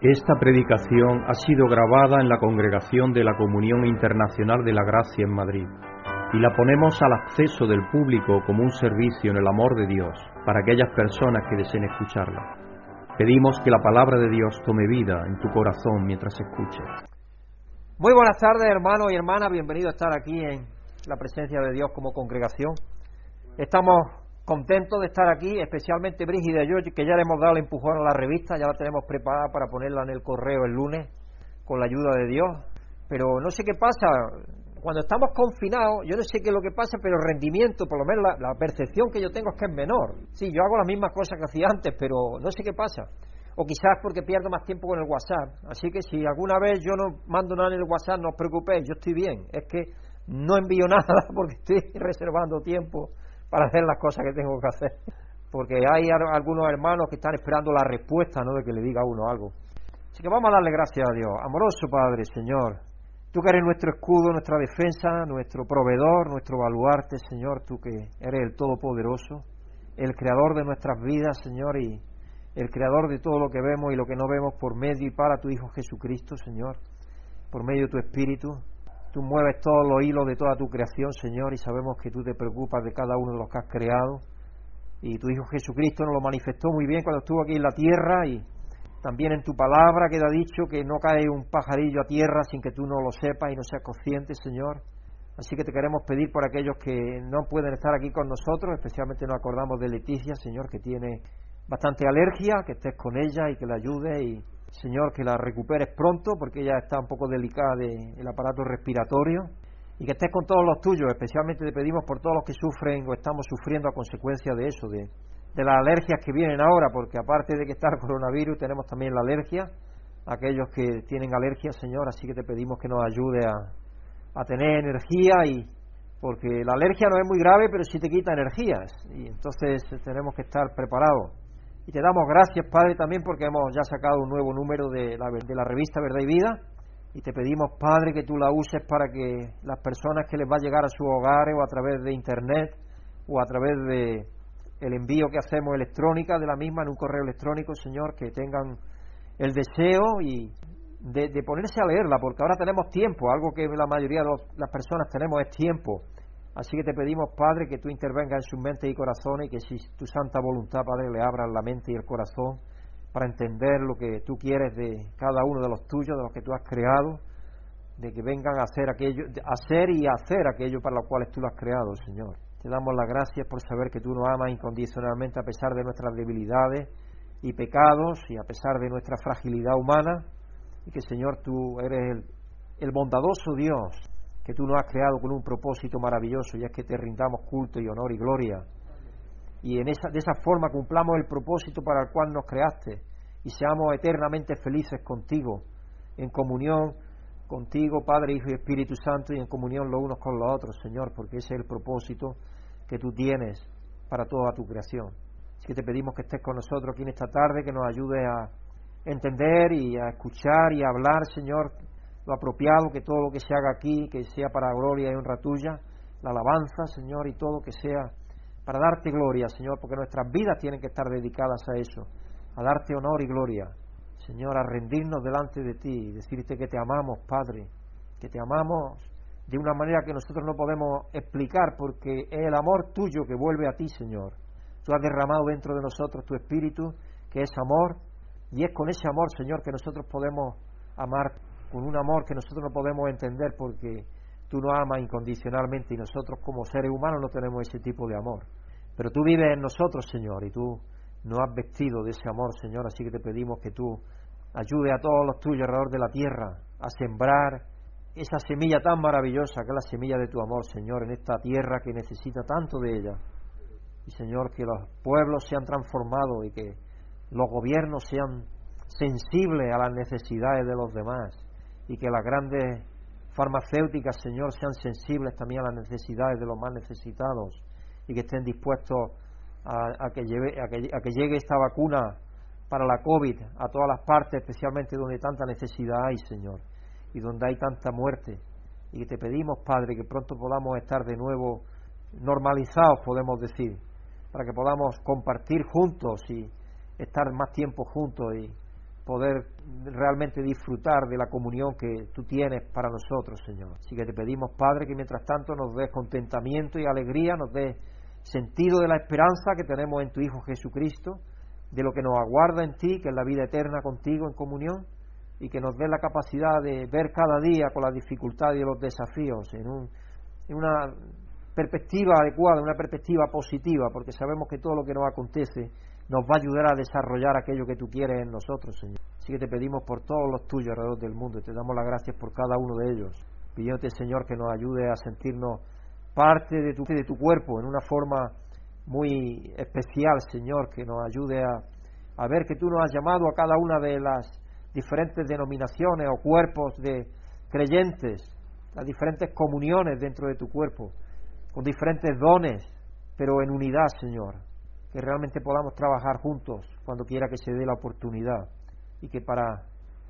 Esta predicación ha sido grabada en la congregación de la Comunión Internacional de la Gracia en Madrid y la ponemos al acceso del público como un servicio en el amor de Dios para aquellas personas que deseen escucharla. Pedimos que la palabra de Dios tome vida en tu corazón mientras escuches. Muy buenas tardes, hermanos y hermanas. Bienvenidos a estar aquí en la presencia de Dios como congregación. Estamos contentos de estar aquí, especialmente Brígida y yo, que ya le hemos dado el empujón a la revista, ya la tenemos preparada para ponerla en el correo el lunes, con la ayuda de Dios. Pero no sé qué pasa, cuando estamos confinados, yo no sé qué es lo que pasa, pero el rendimiento, por lo menos la, percepción que yo tengo es que es menor. Sí, yo hago las mismas cosas que hacía antes, pero no sé qué pasa. O quizás porque pierdo más tiempo con el WhatsApp. Así que si alguna vez yo no mando nada en el WhatsApp, no os preocupéis, yo estoy bien. Es que no envío nada porque estoy reservando tiempo para hacer las cosas que tengo que hacer. Porque hay algunos hermanos que están esperando la respuesta, ¿no? De que le diga uno algo. Así que vamos a darle gracias a Dios. Amoroso Padre, Señor. Tú que eres nuestro escudo, nuestra defensa, nuestro proveedor, nuestro baluarte, Señor. Tú que eres el Todopoderoso, el creador de nuestras vidas, Señor, y el creador de todo lo que vemos y lo que no vemos por medio y para tu Hijo Jesucristo, Señor. Por medio de tu Espíritu. Tú mueves todos los hilos de toda tu creación, Señor, y sabemos que tú te preocupas de cada uno de los que has creado. Y tu Hijo Jesucristo nos lo manifestó muy bien cuando estuvo aquí en la tierra y también en tu palabra queda dicho que no cae un pajarillo a tierra sin que tú no lo sepas y no seas consciente, Señor. Así que te queremos pedir por aquellos que no pueden estar aquí con nosotros, especialmente nos acordamos de Leticia, Señor, que tiene bastante alergia, que estés con ella y que la ayude y Señor, que la recuperes pronto, porque ella está un poco delicada del aparato respiratorio, y que estés con todos los tuyos, especialmente te pedimos por todos los que sufren o estamos sufriendo a consecuencia de eso, de, las alergias que vienen ahora, porque aparte de que está el coronavirus, tenemos también la alergia, aquellos que tienen alergia, Señor, así que te pedimos que nos ayude a, a tener energía y porque la alergia no es muy grave, pero sí te quita energías, y entonces tenemos que estar preparados. Y te damos gracias, Padre, también porque hemos ya sacado un nuevo número de la, de la revista Verdad y Vida. Y te pedimos, Padre, que tú la uses para que las personas que les va a llegar a sus hogares o a través de Internet o a través de el envío que hacemos electrónica de la misma en un correo electrónico, Señor, que tengan el deseo y de, de ponerse a leerla, porque ahora tenemos tiempo, algo que la mayoría de las personas tenemos es tiempo Así que te pedimos, Padre, que tú intervengas en sus mentes y corazones y que si tu santa voluntad, Padre, le abras la mente y el corazón para entender lo que tú quieres de cada uno de los tuyos, de los que tú has creado, de que vengan a hacer aquello, hacer y hacer aquello para lo cual tú lo has creado, Señor. Te damos las gracias por saber que tú nos amas incondicionalmente a pesar de nuestras debilidades y pecados y a pesar de nuestra fragilidad humana y que, Señor, tú eres el, el bondadoso Dios que tú nos has creado con un propósito maravilloso y es que te rindamos culto y honor y gloria. Y en esa, de esa forma cumplamos el propósito para el cual nos creaste y seamos eternamente felices contigo, en comunión contigo, Padre, Hijo y Espíritu Santo, y en comunión los unos con los otros, Señor, porque ese es el propósito que tú tienes para toda tu creación. Así que te pedimos que estés con nosotros aquí en esta tarde, que nos ayude a entender y a escuchar y a hablar, Señor, lo apropiado, que todo lo que se haga aquí, que sea para gloria y honra tuya, la alabanza, Señor, y todo que sea para darte gloria, Señor, porque nuestras vidas tienen que estar dedicadas a eso, a darte honor y gloria, Señor, a rendirnos delante de ti, decirte que te amamos, Padre, que te amamos de una manera que nosotros no podemos explicar, porque es el amor tuyo que vuelve a ti, Señor. Tú has derramado dentro de nosotros tu espíritu, que es amor, y es con ese amor, Señor, que nosotros podemos amar con un amor que nosotros no podemos entender porque tú nos amas incondicionalmente y nosotros como seres humanos no tenemos ese tipo de amor. Pero tú vives en nosotros, Señor, y tú nos has vestido de ese amor, Señor, así que te pedimos que tú ayude a todos los tuyos alrededor de la tierra a sembrar esa semilla tan maravillosa que es la semilla de tu amor, Señor, en esta tierra que necesita tanto de ella. Y Señor, que los pueblos sean transformados y que los gobiernos sean sensibles a las necesidades de los demás y que las grandes farmacéuticas, Señor, sean sensibles también a las necesidades de los más necesitados y que estén dispuestos a, que, lleve, a, que, llegue esta vacuna para la COVID a todas las partes, especialmente donde tanta necesidad hay, Señor, y donde hay tanta muerte. Y te pedimos, Padre, que pronto podamos estar de nuevo normalizados, podemos decir, para que podamos compartir juntos y estar más tiempo juntos y poder realmente disfrutar de la comunión que tú tienes para nosotros, Señor. Así que te pedimos, Padre, que mientras tanto nos des contentamiento y alegría, nos des sentido de la esperanza que tenemos en tu Hijo Jesucristo, de lo que nos aguarda en ti, que es la vida eterna contigo en comunión, y que nos dé la capacidad de ver cada día con las dificultades y los desafíos en, un, en una perspectiva adecuada, una perspectiva positiva, porque sabemos que todo lo que nos acontece nos va a ayudar a desarrollar aquello que tú quieres en nosotros, Señor. Así que te pedimos por todos los tuyos alrededor del mundo y te damos las gracias por cada uno de ellos, pidiéndote, Señor, que nos ayude a sentirnos parte de tu, de tu cuerpo en una forma muy especial, Señor, que nos ayude a, a ver que tú nos has llamado a cada una de las diferentes denominaciones o cuerpos de creyentes, las diferentes comuniones dentro de tu cuerpo, con diferentes dones, pero en unidad, Señor, que realmente podamos trabajar juntos cuando quiera que se dé la oportunidad y que para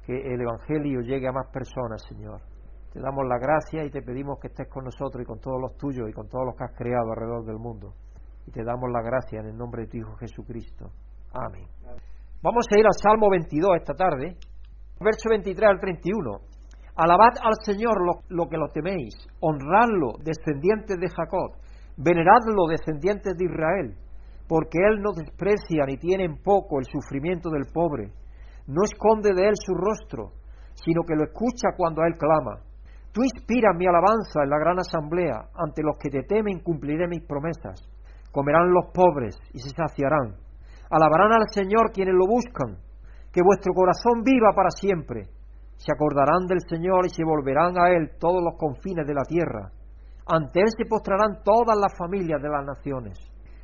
que el Evangelio llegue a más personas, Señor. Te damos la gracia y te pedimos que estés con nosotros y con todos los tuyos y con todos los que has creado alrededor del mundo. Y te damos la gracia en el nombre de tu Hijo Jesucristo. Amén. Vamos a ir al Salmo 22 esta tarde, verso 23 al 31. Alabad al Señor lo, que lo teméis, honradlo, descendientes de Jacob, veneradlo, descendientes de Israel, porque Él no desprecia ni tiene en poco el sufrimiento del pobre, no esconde de Él su rostro, sino que lo escucha cuando a Él clama. Tú inspiras mi alabanza en la gran asamblea, ante los que te temen cumpliré mis promesas. Comerán los pobres y se saciarán. Alabarán al Señor quienes lo buscan. Que vuestro corazón viva para siempre. Se acordarán del Señor y se volverán a Él todos los confines de la tierra. Ante Él se postrarán todas las familias de las naciones.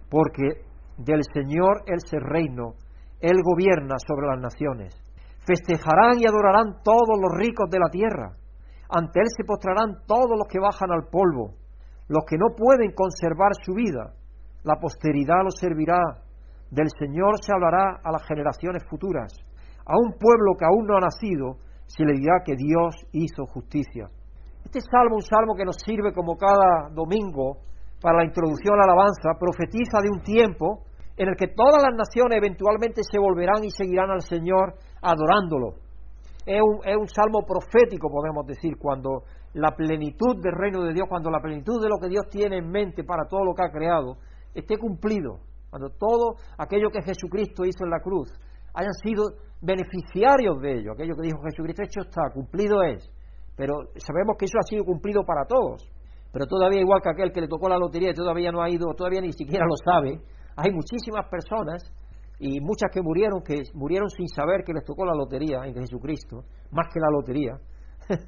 Porque del Señor es el reino, Él gobierna sobre las naciones. Festejarán y adorarán todos los ricos de la tierra ante Él se postrarán todos los que bajan al polvo, los que no pueden conservar su vida. La posteridad los servirá. Del Señor se hablará a las generaciones futuras. A un pueblo que aún no ha nacido se le dirá que Dios hizo justicia. Este salmo, un salmo que nos sirve como cada domingo para la introducción a la alabanza, profetiza de un tiempo en el que todas las naciones eventualmente se volverán y seguirán al Señor adorándolo. Es un, salmo profético, podemos decir, cuando la plenitud del reino de Dios, cuando la plenitud de lo que Dios tiene en mente para todo lo que ha creado, esté cumplido, cuando todo aquello que Jesucristo hizo en la cruz hayan sido beneficiarios de ello, aquello que dijo Jesucristo, hecho está, cumplido es, pero sabemos que eso ha sido cumplido para todos, pero todavía igual que aquel que le tocó la lotería y todavía no ha ido, todavía ni siquiera lo sabe, hay muchísimas personas y muchas que murieron, que murieron sin saber que les tocó la lotería en Jesucristo, más que la lotería,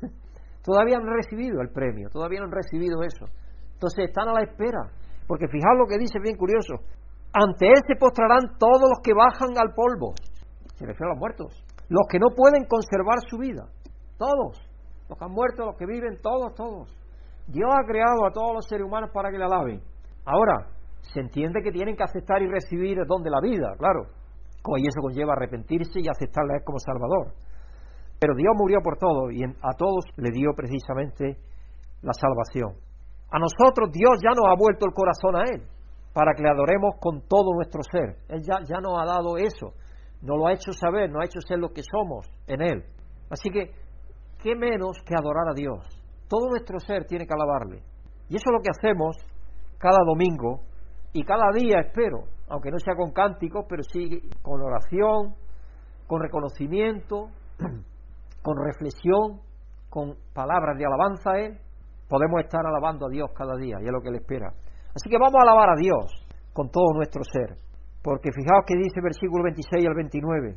todavía han recibido el premio, todavía han recibido eso. Entonces están a la espera, porque fijaos lo que dice bien curioso, ante Él se postrarán todos los que bajan al polvo, se refiere a los muertos, los que no pueden conservar su vida, todos, los que han muerto, los que viven, todos, todos. Dios ha creado a todos los seres humanos para que le alaben. Ahora, se entiende que tienen que aceptar y recibir el don de la vida, claro. Y eso conlleva arrepentirse y aceptarla como Salvador. Pero Dios murió por todo y a todos le dio precisamente la salvación. A nosotros Dios ya nos ha vuelto el corazón a Él para que le adoremos con todo nuestro ser. Él ya, ya nos ha dado eso, nos lo ha hecho saber, nos ha hecho ser lo que somos en Él. Así que, ¿qué menos que adorar a Dios? Todo nuestro ser tiene que alabarle. Y eso es lo que hacemos cada domingo y cada día espero, aunque no sea con cánticos, pero sí con oración, con reconocimiento, con reflexión, con palabras de alabanza Él, podemos estar alabando a Dios cada día y es lo que Él espera. Así que vamos a alabar a Dios con todo nuestro ser, porque fijaos que dice versículo 26 al 29,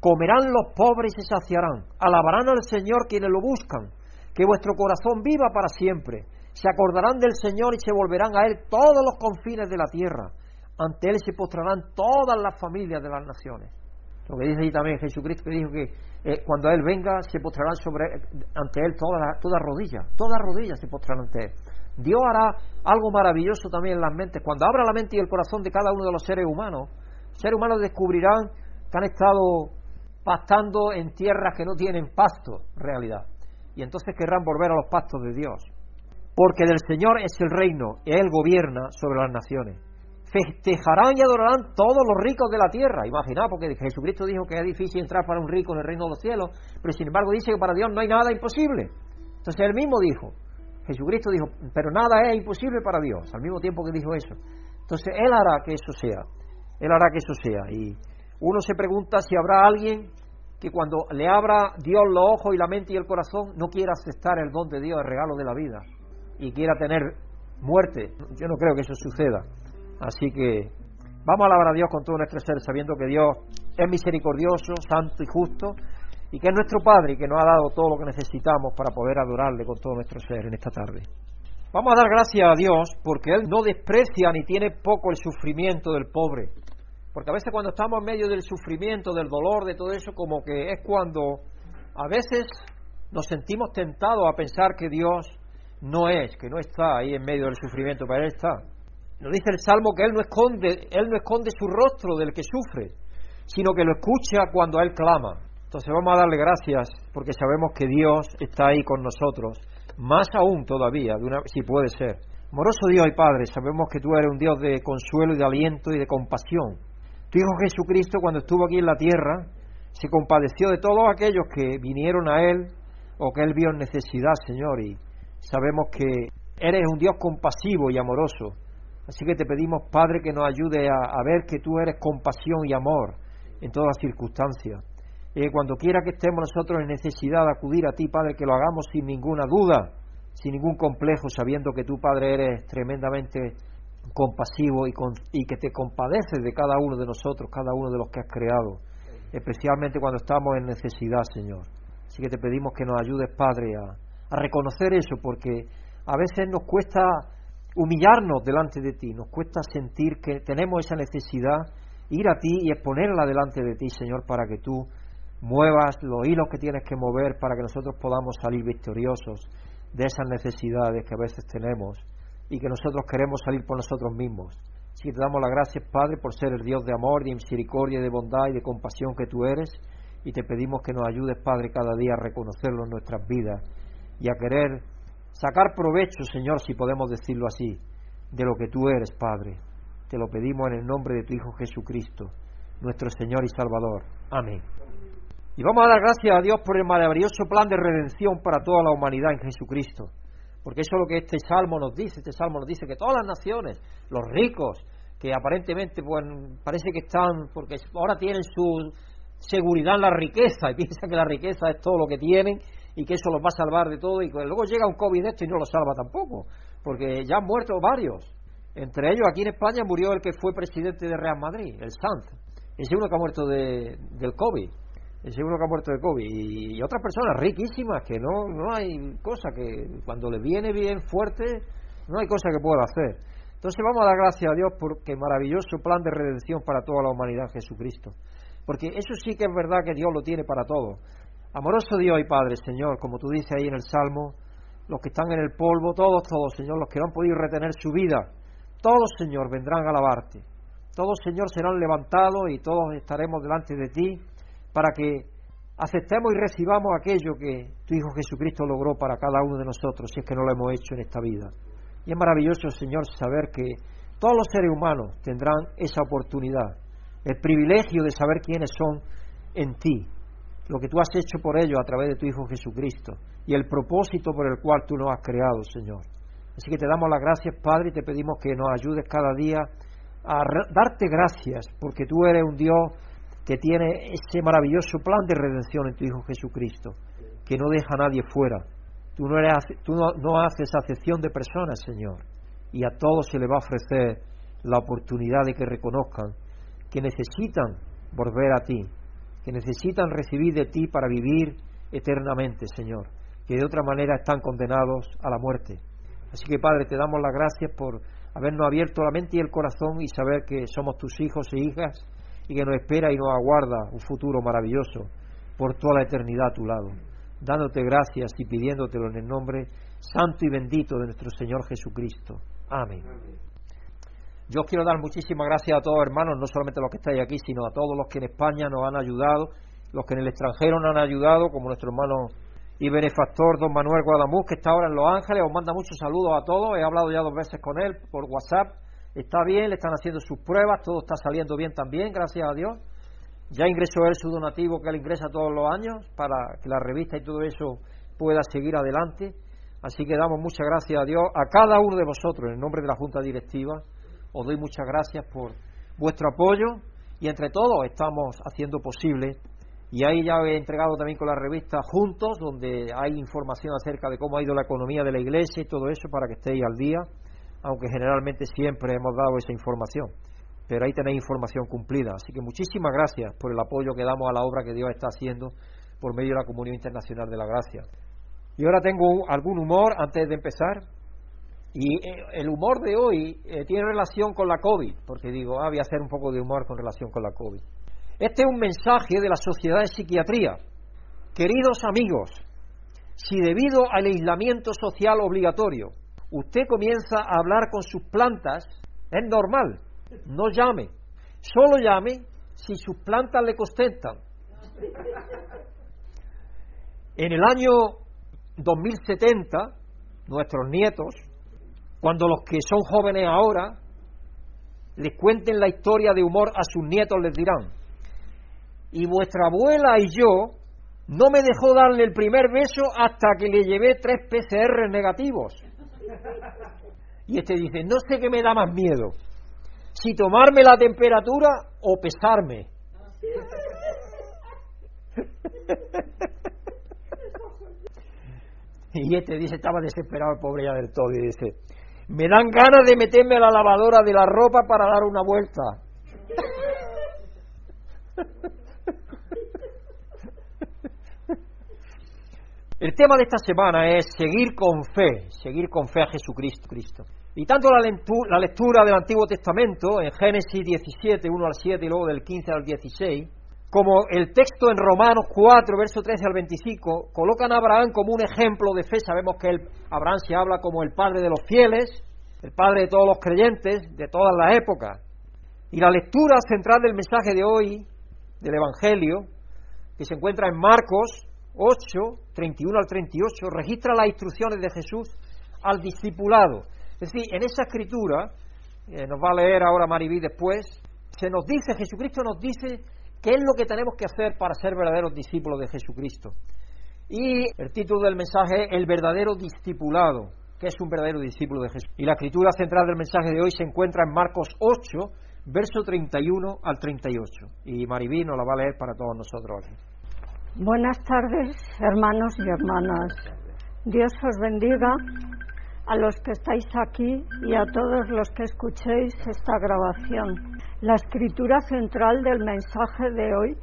comerán los pobres y se saciarán, alabarán al Señor quienes lo buscan, que vuestro corazón viva para siempre se acordarán del Señor y se volverán a Él todos los confines de la tierra. Ante Él se postrarán todas las familias de las naciones. Lo que dice ahí también Jesucristo, que dijo que eh, cuando Él venga se postrarán sobre, ante Él todas toda rodillas, todas rodillas se postrarán ante Él. Dios hará algo maravilloso también en las mentes. Cuando abra la mente y el corazón de cada uno de los seres humanos, seres humanos descubrirán que han estado pastando en tierras que no tienen pasto, realidad. Y entonces querrán volver a los pastos de Dios porque del Señor es el reino, y Él gobierna sobre las naciones. festejarán y adorarán todos los ricos de la tierra. Imaginaos, porque Jesucristo dijo que es difícil entrar para un rico en el reino de los cielos, pero sin embargo dice que para Dios no hay nada imposible. Entonces él mismo dijo, Jesucristo dijo, pero nada es imposible para Dios, al mismo tiempo que dijo eso. Entonces Él hará que eso sea, Él hará que eso sea. Y uno se pregunta si habrá alguien que cuando le abra Dios los ojos y la mente y el corazón no quiera aceptar el don de Dios, el regalo de la vida, y quiera tener muerte. Yo no creo que eso suceda. Así que vamos a alabar a Dios con todo nuestro ser, sabiendo que Dios es misericordioso, santo y justo, y que es nuestro Padre y que nos ha dado todo lo que necesitamos para poder adorarle con todo nuestro ser en esta tarde. Vamos a dar gracias a Dios porque Él no desprecia ni tiene poco el sufrimiento del pobre. Porque a veces cuando estamos en medio del sufrimiento, del dolor, de todo eso, como que es cuando a veces nos sentimos tentados a pensar que Dios no es, que no está ahí en medio del sufrimiento, pero Él está. Nos dice el Salmo que Él no esconde, Él no esconde su rostro del que sufre, sino que lo escucha cuando Él clama. Entonces vamos a darle gracias porque sabemos que Dios está ahí con nosotros, más aún todavía, de una, si puede ser. Moroso Dios y Padre, sabemos que tú eres un Dios de consuelo y de aliento y de compasión. Tu Hijo Jesucristo, cuando estuvo aquí en la tierra, se compadeció de todos aquellos que vinieron a Él o que Él vio en necesidad, Señor, y sabemos que eres un Dios compasivo y amoroso. Así que te pedimos, Padre, que nos ayude a, ver que tú eres compasión y amor en todas circunstancias. Cuando quiera que estemos nosotros en necesidad de acudir a ti, Padre, que lo hagamos sin ninguna duda, sin ningún complejo, sabiendo que tú, Padre, eres tremendamente compasivo y, y que te compadeces de cada uno de nosotros, cada uno de los que has creado, especialmente cuando estamos en necesidad, Señor. Así que te pedimos que nos ayudes, Padre, a, reconocer eso, porque a veces nos cuesta humillarnos delante de ti, nos cuesta sentir que tenemos esa necesidad, ir a ti y exponerla delante de ti, Señor, para que tú muevas los hilos que tienes que mover para que nosotros podamos salir victoriosos de esas necesidades que a veces tenemos y que nosotros queremos salir por nosotros mismos. Que te damos las gracias, Padre, por ser el Dios de amor, de misericordia, de bondad y de compasión que tú eres. Y te pedimos que nos ayudes, Padre, cada día a reconocerlo en nuestras vidas y a querer sacar provecho, Señor, si podemos decirlo así, de lo que tú eres, Padre. Te lo pedimos en el nombre de tu Hijo Jesucristo, nuestro Señor y Salvador. Amén. Y vamos a dar gracias a Dios por el maravilloso plan de redención para toda la humanidad en Jesucristo. Porque eso es lo que este salmo nos dice. Este salmo nos dice que todas las naciones, los ricos, que aparentemente pues, parece que están, porque ahora tienen su seguridad en la riqueza y piensan que la riqueza es todo lo que tienen y que eso los va a salvar de todo y luego llega un COVID esto y no lo salva tampoco, porque ya han muerto varios. Entre ellos aquí en España murió el que fue presidente de Real Madrid, el Sant. Es uno que ha muerto de, del COVID es uno que ha muerto de COVID y, otras personas riquísimas que no, no hay cosa que cuando le viene bien fuerte no hay cosa que pueda hacer. Entonces vamos a dar gracias a Dios por qué maravilloso plan de redención para toda la humanidad Jesucristo. Porque eso sí que es verdad que Dios lo tiene para todo. Amoroso Dios y Padre, Señor, como tú dices ahí en el Salmo, los que están en el polvo, todos, todos, Señor, los que no han podido retener su vida, todos, Señor, vendrán a alabarte. Todos, Señor, serán levantados y todos estaremos delante de ti para que aceptemos y recibamos aquello que tu Hijo Jesucristo logró para cada uno de nosotros, si es que no lo hemos hecho en esta vida. Y es maravilloso, Señor, saber que todos los seres humanos tendrán esa oportunidad, el privilegio de saber quiénes son en ti, lo que tú has hecho por ellos a través de tu Hijo Jesucristo y el propósito por el cual tú nos has creado, Señor. Así que te damos las gracias, Padre, y te pedimos que nos ayudes cada día a darte gracias, porque tú eres un Dios que tiene ese maravilloso plan de redención en tu Hijo Jesucristo, que no deja a nadie fuera. Tú no, no, haces acepción de personas, Señor, y a todos se le va a ofrecer la oportunidad de que reconozcan que necesitan volver a ti, que necesitan recibir de ti para vivir eternamente, Señor, que de otra manera están condenados a la muerte. Así que, Padre, te damos las gracias por habernos abierto la mente y el corazón y saber que somos tus hijos e hijas y que nos espera y nos aguarda un futuro maravilloso por toda la eternidad a tu lado. Dándote gracias y pidiéndotelo en el nombre santo y bendito de nuestro Señor Jesucristo. Amén. Yo quiero dar muchísimas gracias a todos hermanos, no solamente a los que estáis aquí, sino a todos los que en España nos han ayudado, los que en el extranjero nos han ayudado, como nuestro hermano y benefactor don Manuel Guadamuz, que está ahora en Los Ángeles, os manda muchos saludos a todos, he hablado ya dos veces con él por WhatsApp, está bien, le están haciendo sus pruebas, todo está saliendo bien también, gracias a Dios. Ya ingresó él su donativo que él ingresa todos los años para que la revista y todo eso pueda seguir adelante. Así que damos muchas gracias a Dios, a cada uno de vosotros, en nombre de la Junta Directiva. Os doy muchas gracias por vuestro apoyo y entre todos estamos haciendo posible. Y ahí ya he entregado también con la revista Juntos, donde hay información acerca de cómo ha ido la economía de la Iglesia y todo eso para que estéis al día, aunque generalmente siempre hemos dado esa información. Pero ahí tenéis información cumplida. Así que muchísimas gracias por el apoyo que damos a la obra que Dios está haciendo por medio de la Comunión Internacional de la Gracia. Y ahora tengo algún humor antes de empezar. Y eh, el humor de hoy eh, tiene relación con la COVID, porque digo, ah, voy a hacer un poco de humor con relación con la COVID. Este es un mensaje de la Sociedad de Psiquiatría. Queridos amigos, si debido al aislamiento social obligatorio usted comienza a hablar con sus plantas, es normal, no llame, solo llame si sus plantas le contentan. En el año 2070, nuestros nietos, cuando los que son jóvenes ahora les cuenten la historia de humor a sus nietos, les dirán, y vuestra abuela y yo no me dejó darle el primer beso hasta que le llevé tres PCR negativos. Y este dice, no sé qué me da más miedo, si tomarme la temperatura o pesarme. Y este dice, estaba desesperado el pobre ya del todo, y dice, me dan ganas de meterme a la lavadora de la ropa para dar una vuelta. El tema de esta semana es seguir con fe, seguir con fe a Jesucristo. Cristo. Y tanto la, la lectura del Antiguo Testamento, en Génesis 17, 1 al 7 y luego del 15 al 16, como el texto en Romanos 4, verso 13 al 25, colocan a Abraham como un ejemplo de fe. Sabemos que Abraham se habla como el padre de los fieles, el padre de todos los creyentes, de todas las épocas. Y la lectura central del mensaje de hoy, del Evangelio, que se encuentra en Marcos 8, 31 al 38, registra las instrucciones de Jesús al discipulado. Es decir, en esa escritura, eh, nos va a leer ahora Maribí después, se nos dice, Jesucristo nos dice ¿Qué es lo que tenemos que hacer para ser verdaderos discípulos de Jesucristo? Y el título del mensaje es El verdadero discipulado. ¿Qué es un verdadero discípulo de Jesús? Y la escritura central del mensaje de hoy se encuentra en Marcos 8, verso 31 al 38. Y Maribí nos la va a leer para todos nosotros aquí. Buenas tardes, hermanos y hermanas. Dios os bendiga a los que estáis aquí y a todos los que escuchéis esta grabación. La escritura central del mensaje de hoy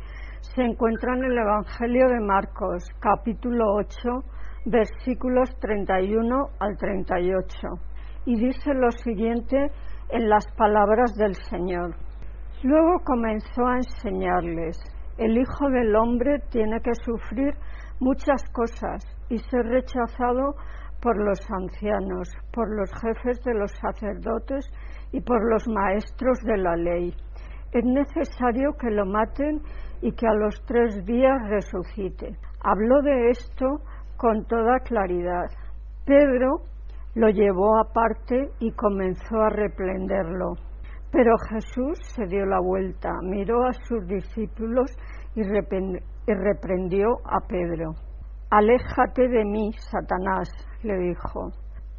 se encuentra en el Evangelio de Marcos, capítulo 8, versículos 31 al 38, y dice lo siguiente en las palabras del Señor. Luego comenzó a enseñarles, el Hijo del Hombre tiene que sufrir muchas cosas y ser rechazado por los ancianos, por los jefes de los sacerdotes y por los maestros de la ley. Es necesario que lo maten y que a los tres días resucite. Habló de esto con toda claridad. Pedro lo llevó aparte y comenzó a reprenderlo. Pero Jesús se dio la vuelta, miró a sus discípulos y reprendió a Pedro. Aléjate de mí, Satanás, le dijo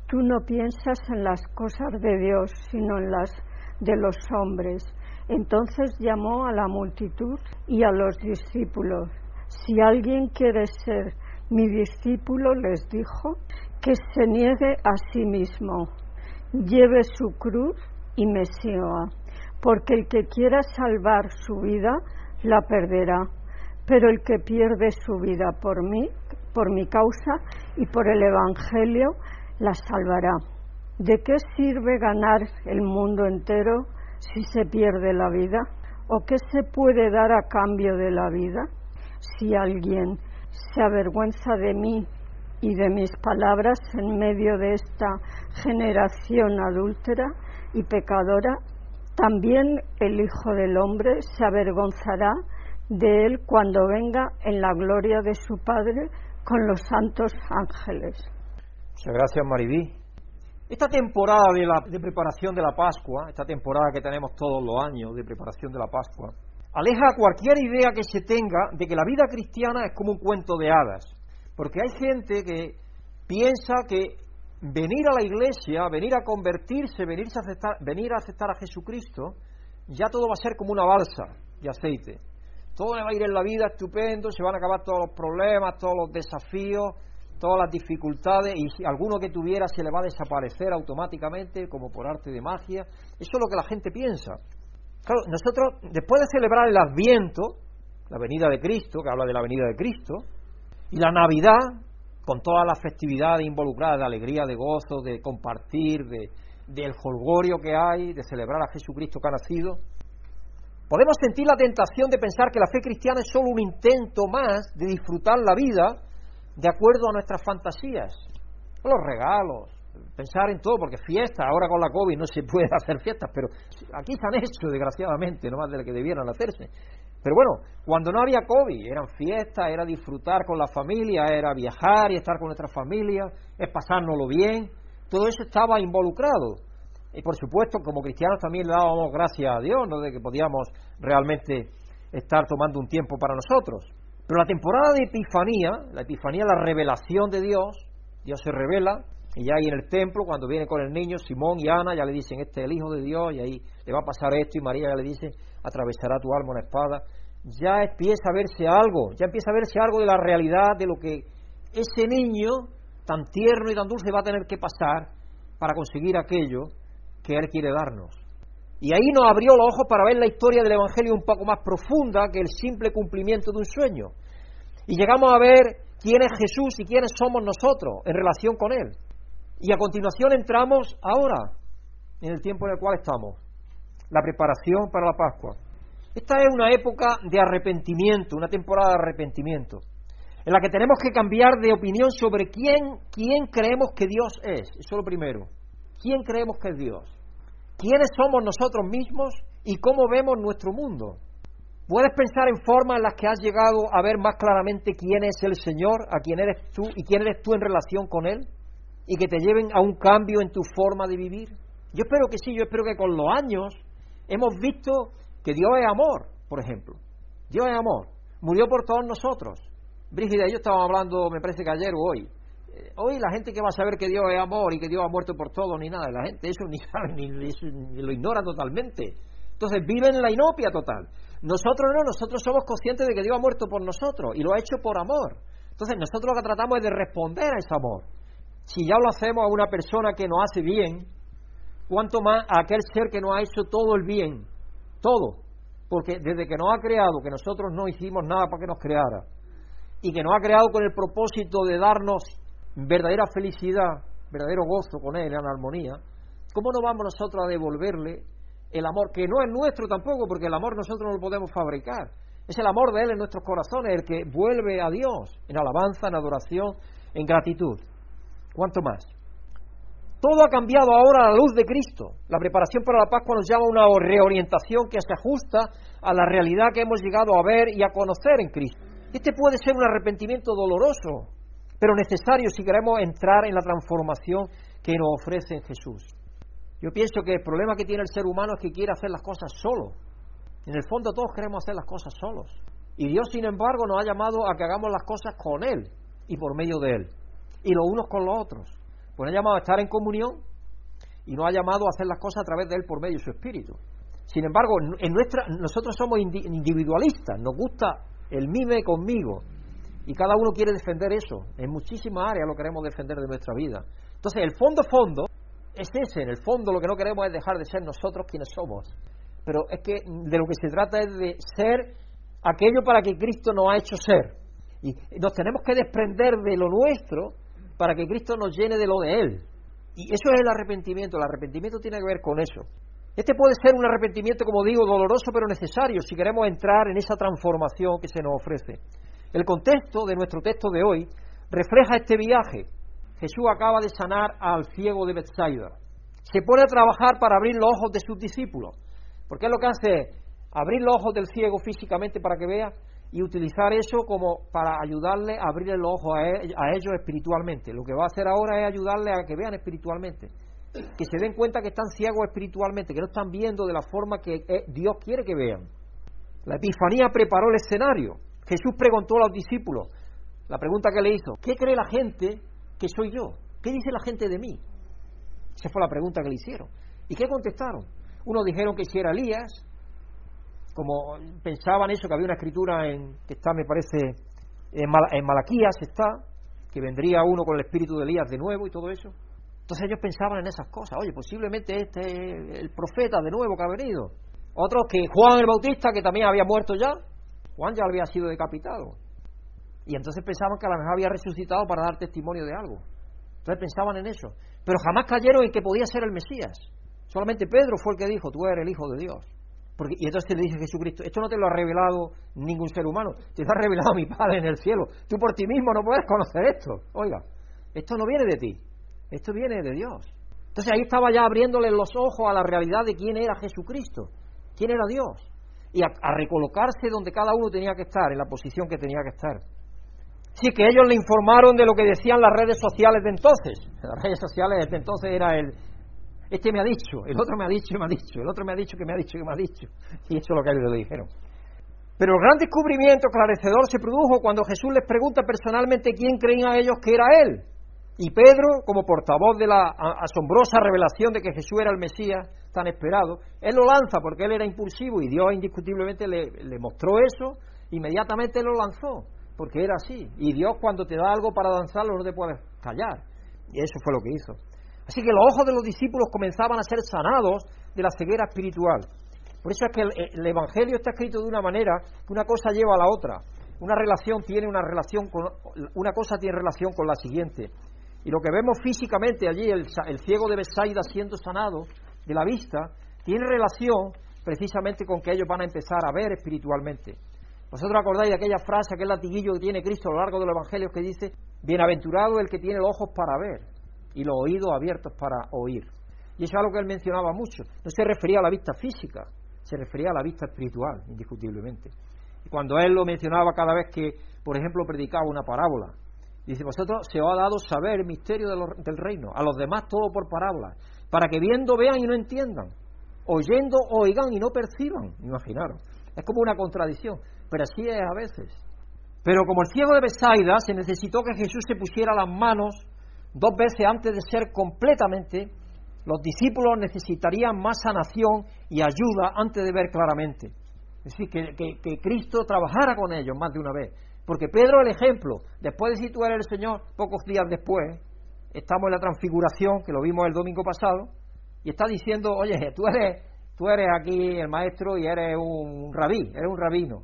Tú no piensas en las cosas de Dios, sino en las de los hombres. Entonces llamó a la multitud y a los discípulos. Si alguien quiere ser mi discípulo, les dijo, que se niegue a sí mismo, lleve su cruz y me siga, porque el que quiera salvar su vida, la perderá, pero el que pierde su vida por mí, por mi causa y por el Evangelio, la salvará. ¿De qué sirve ganar el mundo entero si se pierde la vida? ¿O qué se puede dar a cambio de la vida? Si alguien se avergüenza de mí y de mis palabras en medio de esta generación adúltera y pecadora, también el Hijo del Hombre se avergonzará de él cuando venga en la gloria de su Padre con los santos ángeles. Muchas gracias, Maribí. Esta temporada de, la, de preparación de la Pascua, esta temporada que tenemos todos los años de preparación de la Pascua, aleja cualquier idea que se tenga de que la vida cristiana es como un cuento de hadas. Porque hay gente que piensa que venir a la iglesia, venir a convertirse, venir a aceptar, venir a, aceptar a Jesucristo, ya todo va a ser como una balsa de aceite. Todo va a ir en la vida estupendo, se van a acabar todos los problemas, todos los desafíos, todas las dificultades y si alguno que tuviera se le va a desaparecer automáticamente como por arte de magia. Eso es lo que la gente piensa. Claro, nosotros después de celebrar el Adviento, la venida de Cristo, que habla de la venida de Cristo, y la Navidad, con todas las festividades involucradas de alegría, de gozo, de compartir, de, del holgorio que hay, de celebrar a Jesucristo que ha nacido, podemos sentir la tentación de pensar que la fe cristiana es solo un intento más de disfrutar la vida de acuerdo a nuestras fantasías, los regalos, pensar en todo, porque fiesta, ahora con la COVID no se puede hacer fiestas, pero aquí se han hecho, desgraciadamente, no más de lo que debieran hacerse. Pero bueno, cuando no había COVID, eran fiestas, era disfrutar con la familia, era viajar y estar con nuestra familia, es pasárnoslo bien, todo eso estaba involucrado. Y por supuesto, como cristianos también le dábamos gracias a Dios, ¿no? de que podíamos realmente estar tomando un tiempo para nosotros. Pero la temporada de Epifanía, la Epifanía, la revelación de Dios, Dios se revela, y ya ahí en el templo, cuando viene con el niño, Simón y Ana ya le dicen, este es el Hijo de Dios, y ahí le va a pasar esto, y María ya le dice, atravesará tu alma una espada. Ya empieza a verse algo, ya empieza a verse algo de la realidad de lo que ese niño tan tierno y tan dulce va a tener que pasar para conseguir aquello que Él quiere darnos. Y ahí nos abrió los ojos para ver la historia del Evangelio un poco más profunda que el simple cumplimiento de un sueño. Y llegamos a ver quién es Jesús y quiénes somos nosotros en relación con Él. Y a continuación entramos ahora, en el tiempo en el cual estamos, la preparación para la Pascua. Esta es una época de arrepentimiento, una temporada de arrepentimiento, en la que tenemos que cambiar de opinión sobre quién, quién creemos que Dios es. Eso es lo primero. ¿Quién creemos que es Dios? quiénes somos nosotros mismos y cómo vemos nuestro mundo. Puedes pensar en formas en las que has llegado a ver más claramente quién es el Señor, a quién eres tú y quién eres tú en relación con Él, y que te lleven a un cambio en tu forma de vivir. Yo espero que sí, yo espero que con los años hemos visto que Dios es amor, por ejemplo. Dios es amor. Murió por todos nosotros. Brígida y yo estábamos hablando, me parece que ayer o hoy, hoy la gente que va a saber que Dios es amor y que Dios ha muerto por todo, ni nada, la gente eso ni sabe, ni, lo ignora totalmente. Entonces viven en la inopia total. Nosotros no, nosotros somos conscientes de que Dios ha muerto por nosotros y lo ha hecho por amor. Entonces nosotros lo que tratamos es de responder a ese amor. Si ya lo hacemos a una persona que nos hace bien, cuanto más a aquel ser que nos ha hecho todo el bien, todo. Porque desde que nos ha creado, que nosotros no hicimos nada para que nos creara, y que nos ha creado con el propósito de darnos verdadera felicidad, verdadero gozo con Él en armonía, ¿cómo no vamos nosotros a devolverle el amor que no es nuestro tampoco, porque el amor nosotros no lo podemos fabricar? Es el amor de Él en nuestros corazones, el que vuelve a Dios en alabanza, en adoración, en gratitud. ¿Cuánto más? Todo ha cambiado ahora a la luz de Cristo. La preparación para la Pascua nos llama a una reorientación que se ajusta a la realidad que hemos llegado a ver y a conocer en Cristo. Este puede ser un arrepentimiento doloroso, pero necesario si queremos entrar en la transformación que nos ofrece Jesús. Yo pienso que el problema que tiene el ser humano es que quiere hacer las cosas solo. En el fondo todos queremos hacer las cosas solos. Y Dios, sin embargo, nos ha llamado a que hagamos las cosas con Él y por medio de Él. Y los unos con los otros. Pues ha llamado a estar en comunión y nos ha llamado a hacer las cosas a través de Él por medio de su Espíritu. Sin embargo, en nuestra, nosotros somos individualistas, nos gusta el mime conmigo, y cada uno quiere defender eso. En muchísimas áreas lo queremos defender de nuestra vida. Entonces, el fondo, fondo, es ese. En el fondo, lo que no queremos es dejar de ser nosotros quienes somos. Pero es que de lo que se trata es de ser aquello para que Cristo nos ha hecho ser. Y nos tenemos que desprender de lo nuestro para que Cristo nos llene de lo de Él. Y eso es el arrepentimiento. El arrepentimiento tiene que ver con eso. Este puede ser un arrepentimiento, como digo, doloroso pero necesario si queremos entrar en esa transformación que se nos ofrece. El contexto de nuestro texto de hoy refleja este viaje. Jesús acaba de sanar al ciego de Bethsaida. Se pone a trabajar para abrir los ojos de sus discípulos. Porque es lo que hace abrir los ojos del ciego físicamente para que vea y utilizar eso como para ayudarle a abrir los ojos a, ellos espiritualmente. Lo que va a hacer ahora es ayudarle a que vean espiritualmente. que se den cuenta que están ciegos espiritualmente, que no están viendo de la forma que eh, Dios quiere que vean. La Epifanía preparó el escenario. Jesús preguntó a los discípulos, la pregunta que le hizo, ¿qué cree la gente que soy yo? ¿Qué dice la gente de mí? Esa fue la pregunta que le hicieron. ¿Y qué contestaron? Unos dijeron que si era Elías, como pensaban eso, que había una escritura en, que está, me parece, en, Malaquías está, que vendría uno con el espíritu de Elías de nuevo y todo eso. Entonces ellos pensaban en esas cosas. Oye, posiblemente este es el profeta de nuevo que ha venido. Otros que Juan el Bautista, que también había muerto ya. Juan ya había sido decapitado. Y entonces pensaban que a lo mejor había resucitado para dar testimonio de algo. Entonces pensaban en eso. Pero jamás cayeron en que podía ser el Mesías. Solamente Pedro fue el que dijo, tú eres el Hijo de Dios. Porque, y entonces le dice Jesucristo, esto no te lo ha revelado ningún ser humano, te lo ha revelado mi Padre en el cielo. Tú por ti mismo no puedes conocer esto. Oiga, esto no viene de ti, esto viene de Dios. Entonces ahí estaba ya abriéndole los ojos a la realidad de quién era Jesucristo, quién era Dios, y a, a recolocarse donde cada uno tenía que estar, en la posición que tenía que estar. Sí, que ellos le informaron de lo que decían las redes sociales de entonces. Las redes sociales de entonces era el, este me ha dicho, el otro me ha dicho me ha dicho, el otro me ha dicho que me ha dicho que me ha dicho. Y eso es lo que ellos le dijeron. Pero el gran descubrimiento clarecedor se produjo cuando Jesús les pregunta personalmente quién creían ellos que era Él. Y Pedro, como portavoz de la asombrosa revelación de que Jesús era el Mesías tan esperado, él lo lanza porque él era impulsivo y Dios indiscutiblemente le, le mostró eso, inmediatamente lo lanzó, porque era así. Y Dios cuando te da algo para lanzarlo no te puedes callar. Y eso fue lo que hizo. Así que los ojos de los discípulos comenzaban a ser sanados de la ceguera espiritual. Por eso es que el, Evangelio está escrito de una manera que una cosa lleva a la otra. Una relación tiene una relación con una cosa tiene relación con la siguiente. Y lo que vemos físicamente allí, el, ciego de Besaida siendo sanado de la vista, tiene relación precisamente con que ellos van a empezar a ver espiritualmente. Vosotros acordáis de aquella frase, aquel latiguillo que tiene Cristo a lo largo de los evangelios que dice, bienaventurado el que tiene los ojos para ver y los oídos abiertos para oír. Y eso es algo que él mencionaba mucho. No se refería a la vista física, se refería a la vista espiritual, indiscutiblemente. Y cuando él lo mencionaba cada vez que, por ejemplo, predicaba una parábola, dice, vosotros se os ha dado saber el misterio del reino, a los demás todo por parábolas, para que viendo vean y no entiendan, oyendo oigan y no perciban, imaginaros. Es como una contradicción, pero así es a veces. Pero como el ciego de Besaida, se necesitó que Jesús se pusiera las manos dos veces antes de ser completamente, los discípulos necesitarían más sanación y ayuda antes de ver claramente. Es decir, que, Cristo trabajara con ellos más de una vez. Porque Pedro el ejemplo, después de situar el Señor, pocos días después, estamos en la transfiguración, que lo vimos el domingo pasado, y está diciendo, oye, tú eres, tú eres aquí el maestro y eres un rabí, eres un rabino.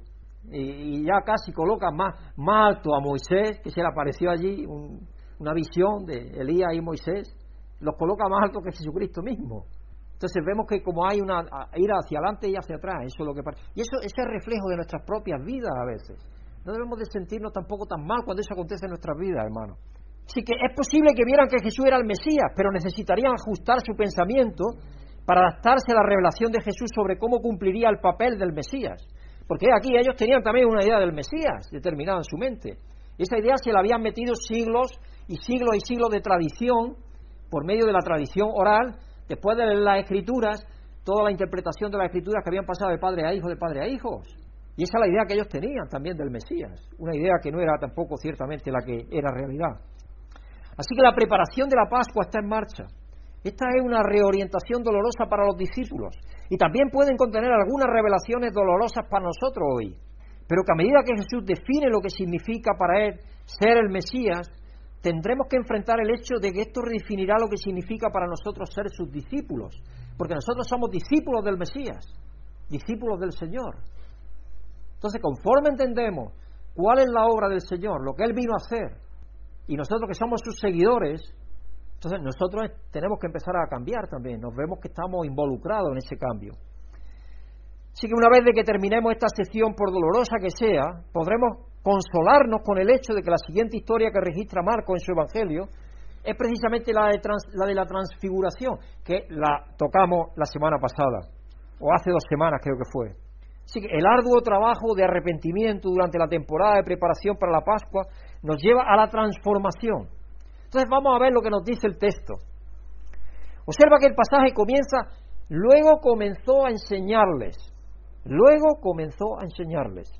Y, ya casi coloca más, más alto a Moisés, que se le apareció allí, un, una visión de Elías y Moisés, los coloca más alto que Jesucristo mismo. Entonces vemos que como hay una ir hacia adelante y hacia atrás, eso es lo que y eso ese es reflejo de nuestras propias vidas a veces. No debemos de sentirnos tampoco tan mal cuando eso acontece en nuestras vidas, hermano. Sí que es posible que vieran que Jesús era el Mesías, pero necesitarían ajustar su pensamiento para adaptarse a la revelación de Jesús sobre cómo cumpliría el papel del Mesías. Porque aquí ellos tenían también una idea del Mesías determinada en su mente. Esa idea se la habían metido siglos y siglos y siglos de tradición, por medio de la tradición oral, después de las escrituras, toda la interpretación de las escrituras que habían pasado de padre a hijo, de padre a hijos. Y esa es la idea que ellos tenían también del Mesías, una idea que no era tampoco ciertamente la que era realidad. Así que la preparación de la Pascua está en marcha. Esta es una reorientación dolorosa para los discípulos y también pueden contener algunas revelaciones dolorosas para nosotros hoy. Pero que a medida que Jesús define lo que significa para él ser el Mesías, tendremos que enfrentar el hecho de que esto redefinirá lo que significa para nosotros ser sus discípulos, porque nosotros somos discípulos del Mesías, discípulos del Señor. Entonces, conforme entendemos cuál es la obra del Señor, lo que Él vino a hacer, y nosotros que somos sus seguidores, entonces nosotros tenemos que empezar a cambiar también, nos vemos que estamos involucrados en ese cambio. Así que una vez de que terminemos esta sesión, por dolorosa que sea, podremos consolarnos con el hecho de que la siguiente historia que registra Marco en su Evangelio es precisamente la de, la de la transfiguración, que la tocamos la semana pasada, o hace dos semanas creo que fue. Así que el arduo trabajo de arrepentimiento durante la temporada de preparación para la Pascua nos lleva a la transformación. Entonces vamos a ver lo que nos dice el texto. Observa que el pasaje comienza, luego comenzó a enseñarles, luego comenzó a enseñarles.